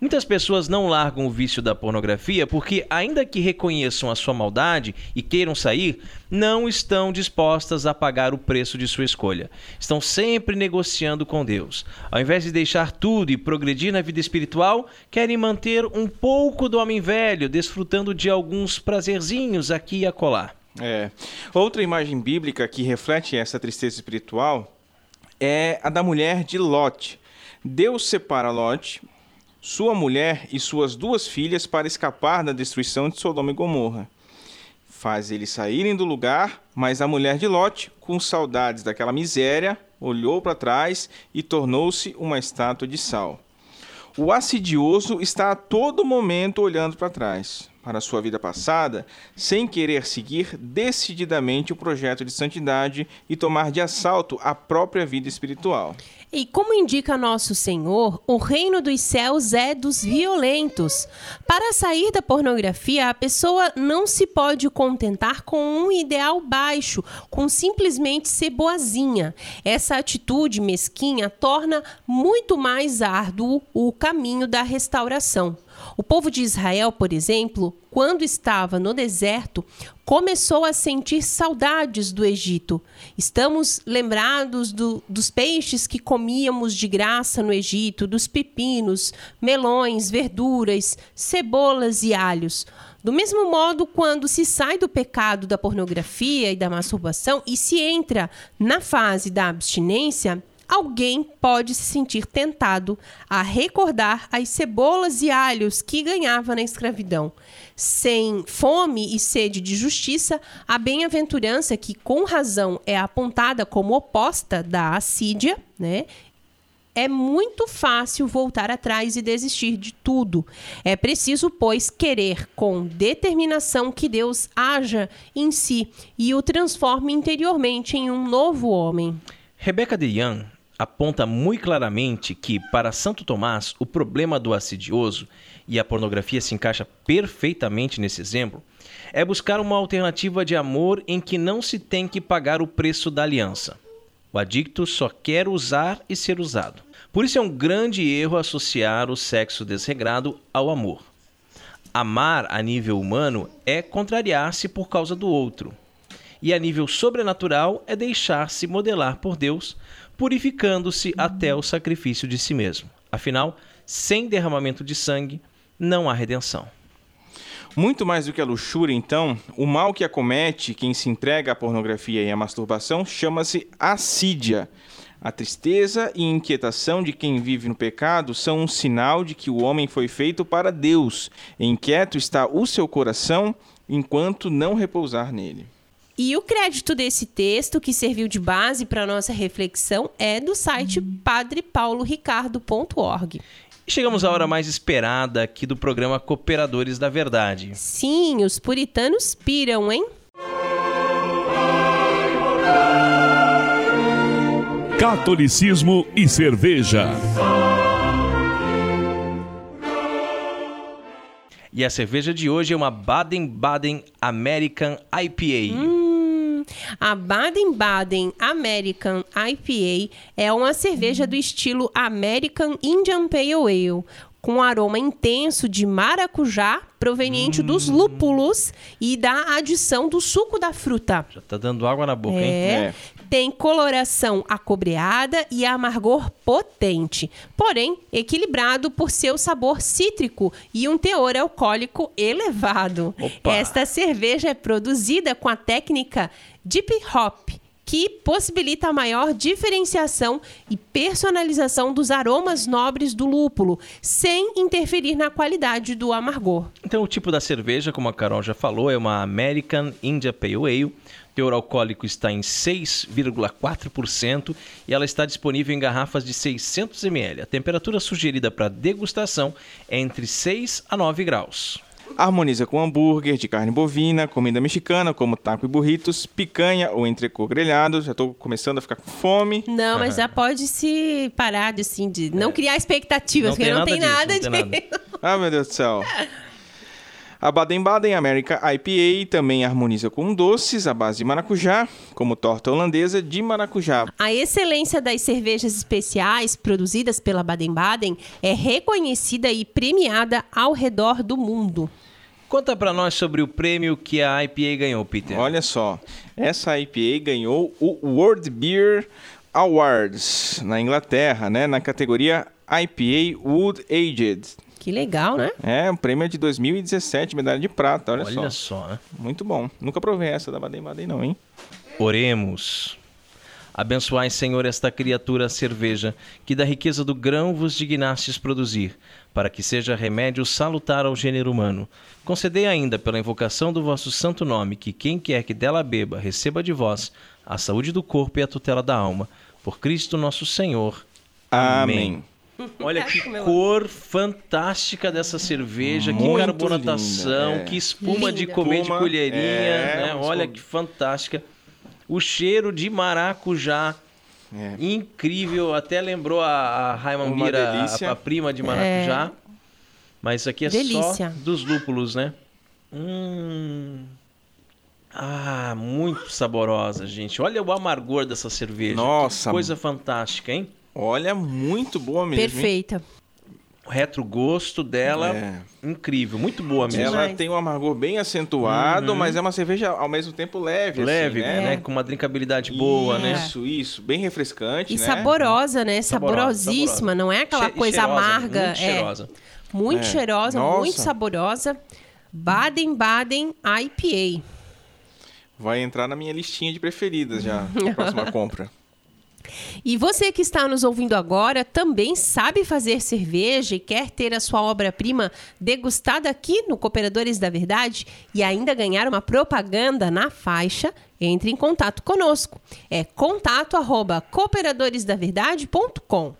Muitas pessoas não largam o vício da pornografia porque, ainda que reconheçam a sua maldade e queiram sair, não estão dispostas a pagar o preço de sua escolha. Estão sempre negociando com Deus. Ao invés de deixar tudo e progredir na vida espiritual, querem manter um pouco do homem velho, desfrutando de alguns prazerzinhos aqui e acolá. É. Outra imagem bíblica que reflete essa tristeza espiritual é a da mulher de Lot. Deus separa Lot, sua mulher e suas duas filhas para escapar da destruição de Sodoma e Gomorra. Faz eles saírem do lugar, mas a mulher de Lot, com saudades daquela miséria, olhou para trás e tornou-se uma estátua de sal. O assidioso está a todo momento olhando para trás para sua vida passada, sem querer seguir decididamente o projeto de santidade e tomar de assalto a própria vida espiritual. E como indica nosso Senhor, o reino dos céus é dos violentos. Para sair da pornografia, a pessoa não se pode contentar com um ideal baixo, com simplesmente ser boazinha. Essa atitude mesquinha torna muito mais árduo o caminho da restauração. O povo de Israel, por exemplo, quando estava no deserto, começou a sentir saudades do Egito. Estamos lembrados do, dos peixes que comíamos de graça no Egito, dos pepinos, melões, verduras, cebolas e alhos. Do mesmo modo, quando se sai do pecado da pornografia e da masturbação e se entra na fase da abstinência, alguém pode se sentir tentado a recordar as cebolas e alhos que ganhava na escravidão. Sem fome e sede de justiça, a bem-aventurança, que com razão é apontada como oposta da assídia, né? É muito fácil voltar atrás e desistir de tudo. É preciso, pois, querer com determinação que Deus haja em si e o transforme interiormente em um novo homem. Rebecca de Young aponta muito claramente que, para Santo Tomás, o problema do assidioso, e a pornografia se encaixa perfeitamente nesse exemplo, é buscar uma alternativa de amor em que não se tem que pagar o preço da aliança. O adicto só quer usar e ser usado. Por isso é um grande erro associar o sexo desregrado ao amor. Amar a nível humano é contrariar-se por causa do outro. E a nível sobrenatural é deixar-se modelar por Deus purificando-se até o sacrifício de si mesmo. Afinal, sem derramamento de sangue, não há redenção. Muito mais do que a luxúria, então, o mal que acomete quem se entrega à pornografia e à masturbação chama-se assídia. A tristeza e inquietação de quem vive no pecado são um sinal de que o homem foi feito para Deus. Inquieto está o seu coração enquanto não repousar nele. E o crédito desse texto, que serviu de base para nossa reflexão, é do site padrepauloricardo.org. Chegamos à hora mais esperada aqui do programa Cooperadores da Verdade. Sim, os puritanos piram, hein? Catolicismo e cerveja. E a cerveja de hoje é uma Baden-Baden American IPA. Hum. A Baden-Baden American IPA é uma cerveja do estilo American Indian Pale Ale, com aroma intenso de maracujá proveniente hum. dos lúpulos e da adição do suco da fruta. Já tá dando água na boca, é, hein? É. Tem coloração acobreada e amargor potente, porém equilibrado por seu sabor cítrico e um teor alcoólico elevado. Opa. Esta cerveja é produzida com a técnica Deep Hop, que possibilita a maior diferenciação e personalização dos aromas nobres do lúpulo, sem interferir na qualidade do amargor. Então, o tipo da cerveja, como a Carol já falou, é uma American India Pale Ale. O teor alcoólico está em 6,4% e ela está disponível em garrafas de 600 ml. A temperatura sugerida para degustação é entre 6 a 9 graus. Harmoniza com hambúrguer de carne bovina, comida mexicana como taco e burritos, picanha ou entrecô grelhado. Já estou começando a ficar com fome. Não, mas já pode se parar de, assim, de não criar expectativas, Não porque tem não tem nada nada, disso, não de... tem *laughs* Ah, meu Deus do céu. A Baden-Baden America IPA também harmoniza com doces à base de maracujá, como torta holandesa de maracujá. A excelência das cervejas especiais produzidas pela Baden-Baden é reconhecida e premiada ao redor do mundo. Conta para nós sobre o prêmio que a IPA ganhou, Peter. Olha só, essa IPA ganhou o World Beer Awards na Inglaterra, né, na categoria IPA Wood Aged. Que legal, né? É, o prêmio é de 2017, medalha de prata, olha, Olha só. só, né? Muito bom. Nunca provei essa da Baden-Baden não, hein? Oremos. Abençoai, Senhor, esta criatura cerveja, que da riqueza do grão vos dignastes produzir, para que seja remédio salutar ao gênero humano. Concedei ainda, pela invocação do vosso santo nome, que quem quer que dela beba, receba de vós a saúde do corpo e a tutela da alma. Por Cristo nosso Senhor. Amém. Olha *laughs* que cor fantástica dessa cerveja, que Muito carbonatação, linda, é. que espuma de Linda. comer de colherinha, é, né? Olha que fantástica. O cheiro de maracujá, É. incrível. Até lembrou a, a Raimon delícia. a, a prima de maracujá. Mas isso aqui é Delícia. só dos lúpulos, né? Hum. Ah, muito saborosa, gente. Olha o amargor dessa cerveja. Nossa. Que coisa fantástica, hein? Olha, muito boa mesmo. Perfeita. O retrogosto dela, É. incrível. Muito boa mesmo. Ela tem um amargor bem acentuado, mas é uma cerveja ao mesmo tempo leve, Uhum. Leve, assim, né? né? Com uma drinkabilidade boa, né? Isso, isso. Bem refrescante, E né? saborosa, né? Saborosa, Saborosíssima, saborosa. não é aquela Che- coisa cheirosa, amarga. Muito é. cheirosa. Muito É. cheirosa, Nossa. muito saborosa. Baden-Baden IPA. Vai entrar na minha listinha de preferidas já, na próxima *laughs* compra. E você que está nos ouvindo agora também sabe fazer cerveja e quer ter a sua obra-prima degustada aqui no Cooperadores da Verdade e ainda ganhar uma propaganda na faixa? Entre em contato conosco. É contato arroba cooperadoresdaverdade.com.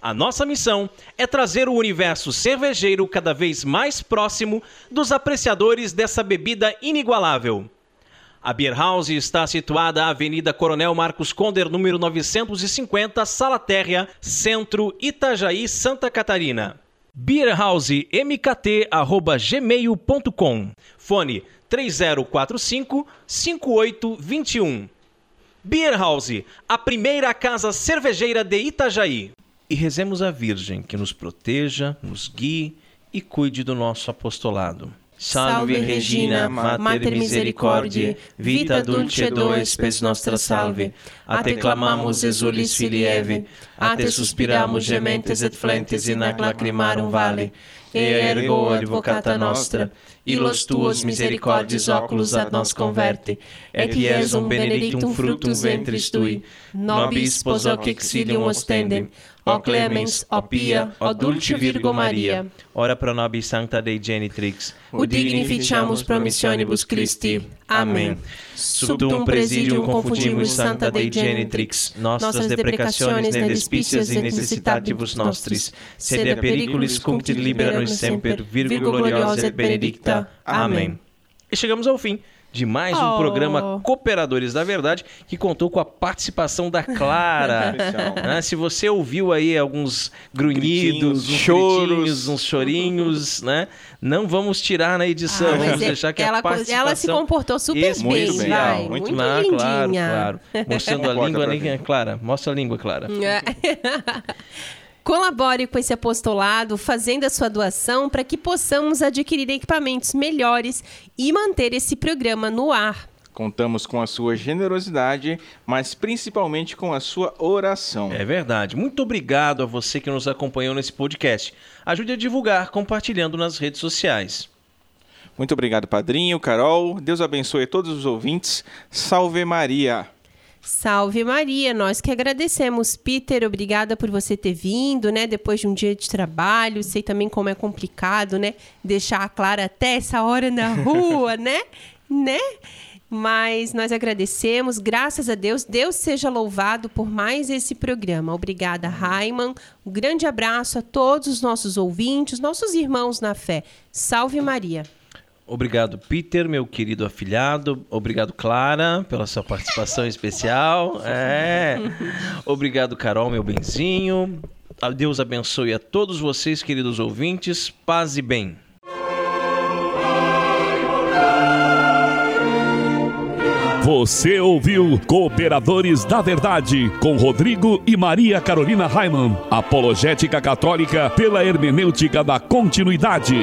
A nossa missão é trazer o universo cervejeiro cada vez mais próximo dos apreciadores dessa bebida inigualável. A Beer House está situada à Avenida Coronel Marcos Conder, número 950, Sala Térrea, Centro, Itajaí, Santa Catarina. beerhousemkt@gmail.com. Fone 3045 5821. Beer House, a primeira casa cervejeira de Itajaí. E rezemos a Virgem que nos proteja, nos guie e cuide do nosso apostolado. Salve Regina, Mater Misericordiae, vita dulce do spes nostra salve. A te clamamus exulis filieve, a te suspiramus gementes et flentes in ac lacrimarum vale. Ea ergo advocata nostra, illos tuos misericordis oculos ad nos converte, et iesum benedictum fructum ventris tui, nobis spos hoc exilium ostendem, o clemens, o pia, o dulce Virgo Maria. Ora pro nobis sancta Dei Genitrix. O dignificiamus promissionibus Christi. Amém. Subtum presidium confundimus Santa Dei Genitrix, nostras deprecationes ne despicias e necessitatibus nostris, sed a periculis cunctit libera nos semper, Virgo gloriosa et benedicta. Amém. E chegamos ao fim de mais um Oh. programa Cooperadores da Verdade, que contou com a participação da Clara. *laughs* Né? Se você ouviu aí alguns grunhidos, uns choros. gritinhos, uns chorinhos, né? Não vamos tirar na edição, Ah, vamos é- deixar que ela, a participação ela se comportou super especial. bem, Muito bem, vai. muito Muito, Ah, claro, lindinha. claro. Mostrando a língua, né. Clara? Mostra a língua, Clara. *laughs* Colabore com esse apostolado, fazendo a sua doação para que possamos adquirir equipamentos melhores e manter esse programa no ar. Contamos com a sua generosidade, mas principalmente com a sua oração. É verdade. Muito obrigado a você que nos acompanhou nesse podcast. Ajude a divulgar compartilhando nas redes sociais. Muito obrigado, Padrinho, Carol. Deus abençoe a todos os ouvintes. Salve Maria. Salve Maria, nós que agradecemos. Peter, obrigada por você ter vindo, né? Depois de um dia de trabalho, sei também como é complicado, né? Deixar a Clara até essa hora na *laughs* rua, né? Né? Mas nós agradecemos, graças a Deus. Deus seja louvado por mais esse programa. Obrigada, Raiman. Um grande abraço a todos os nossos ouvintes, nossos irmãos na fé. Salve Maria. Obrigado, Peter, meu querido afilhado. Obrigado, Clara, pela sua participação especial. *laughs* É. Obrigado, Carol, meu benzinho. A Deus abençoe a todos vocês, queridos ouvintes. Paz e bem. Você ouviu Cooperadores da Verdade com Rodrigo e Maria Carolina Raimann. Apologética Católica pela hermenêutica da continuidade.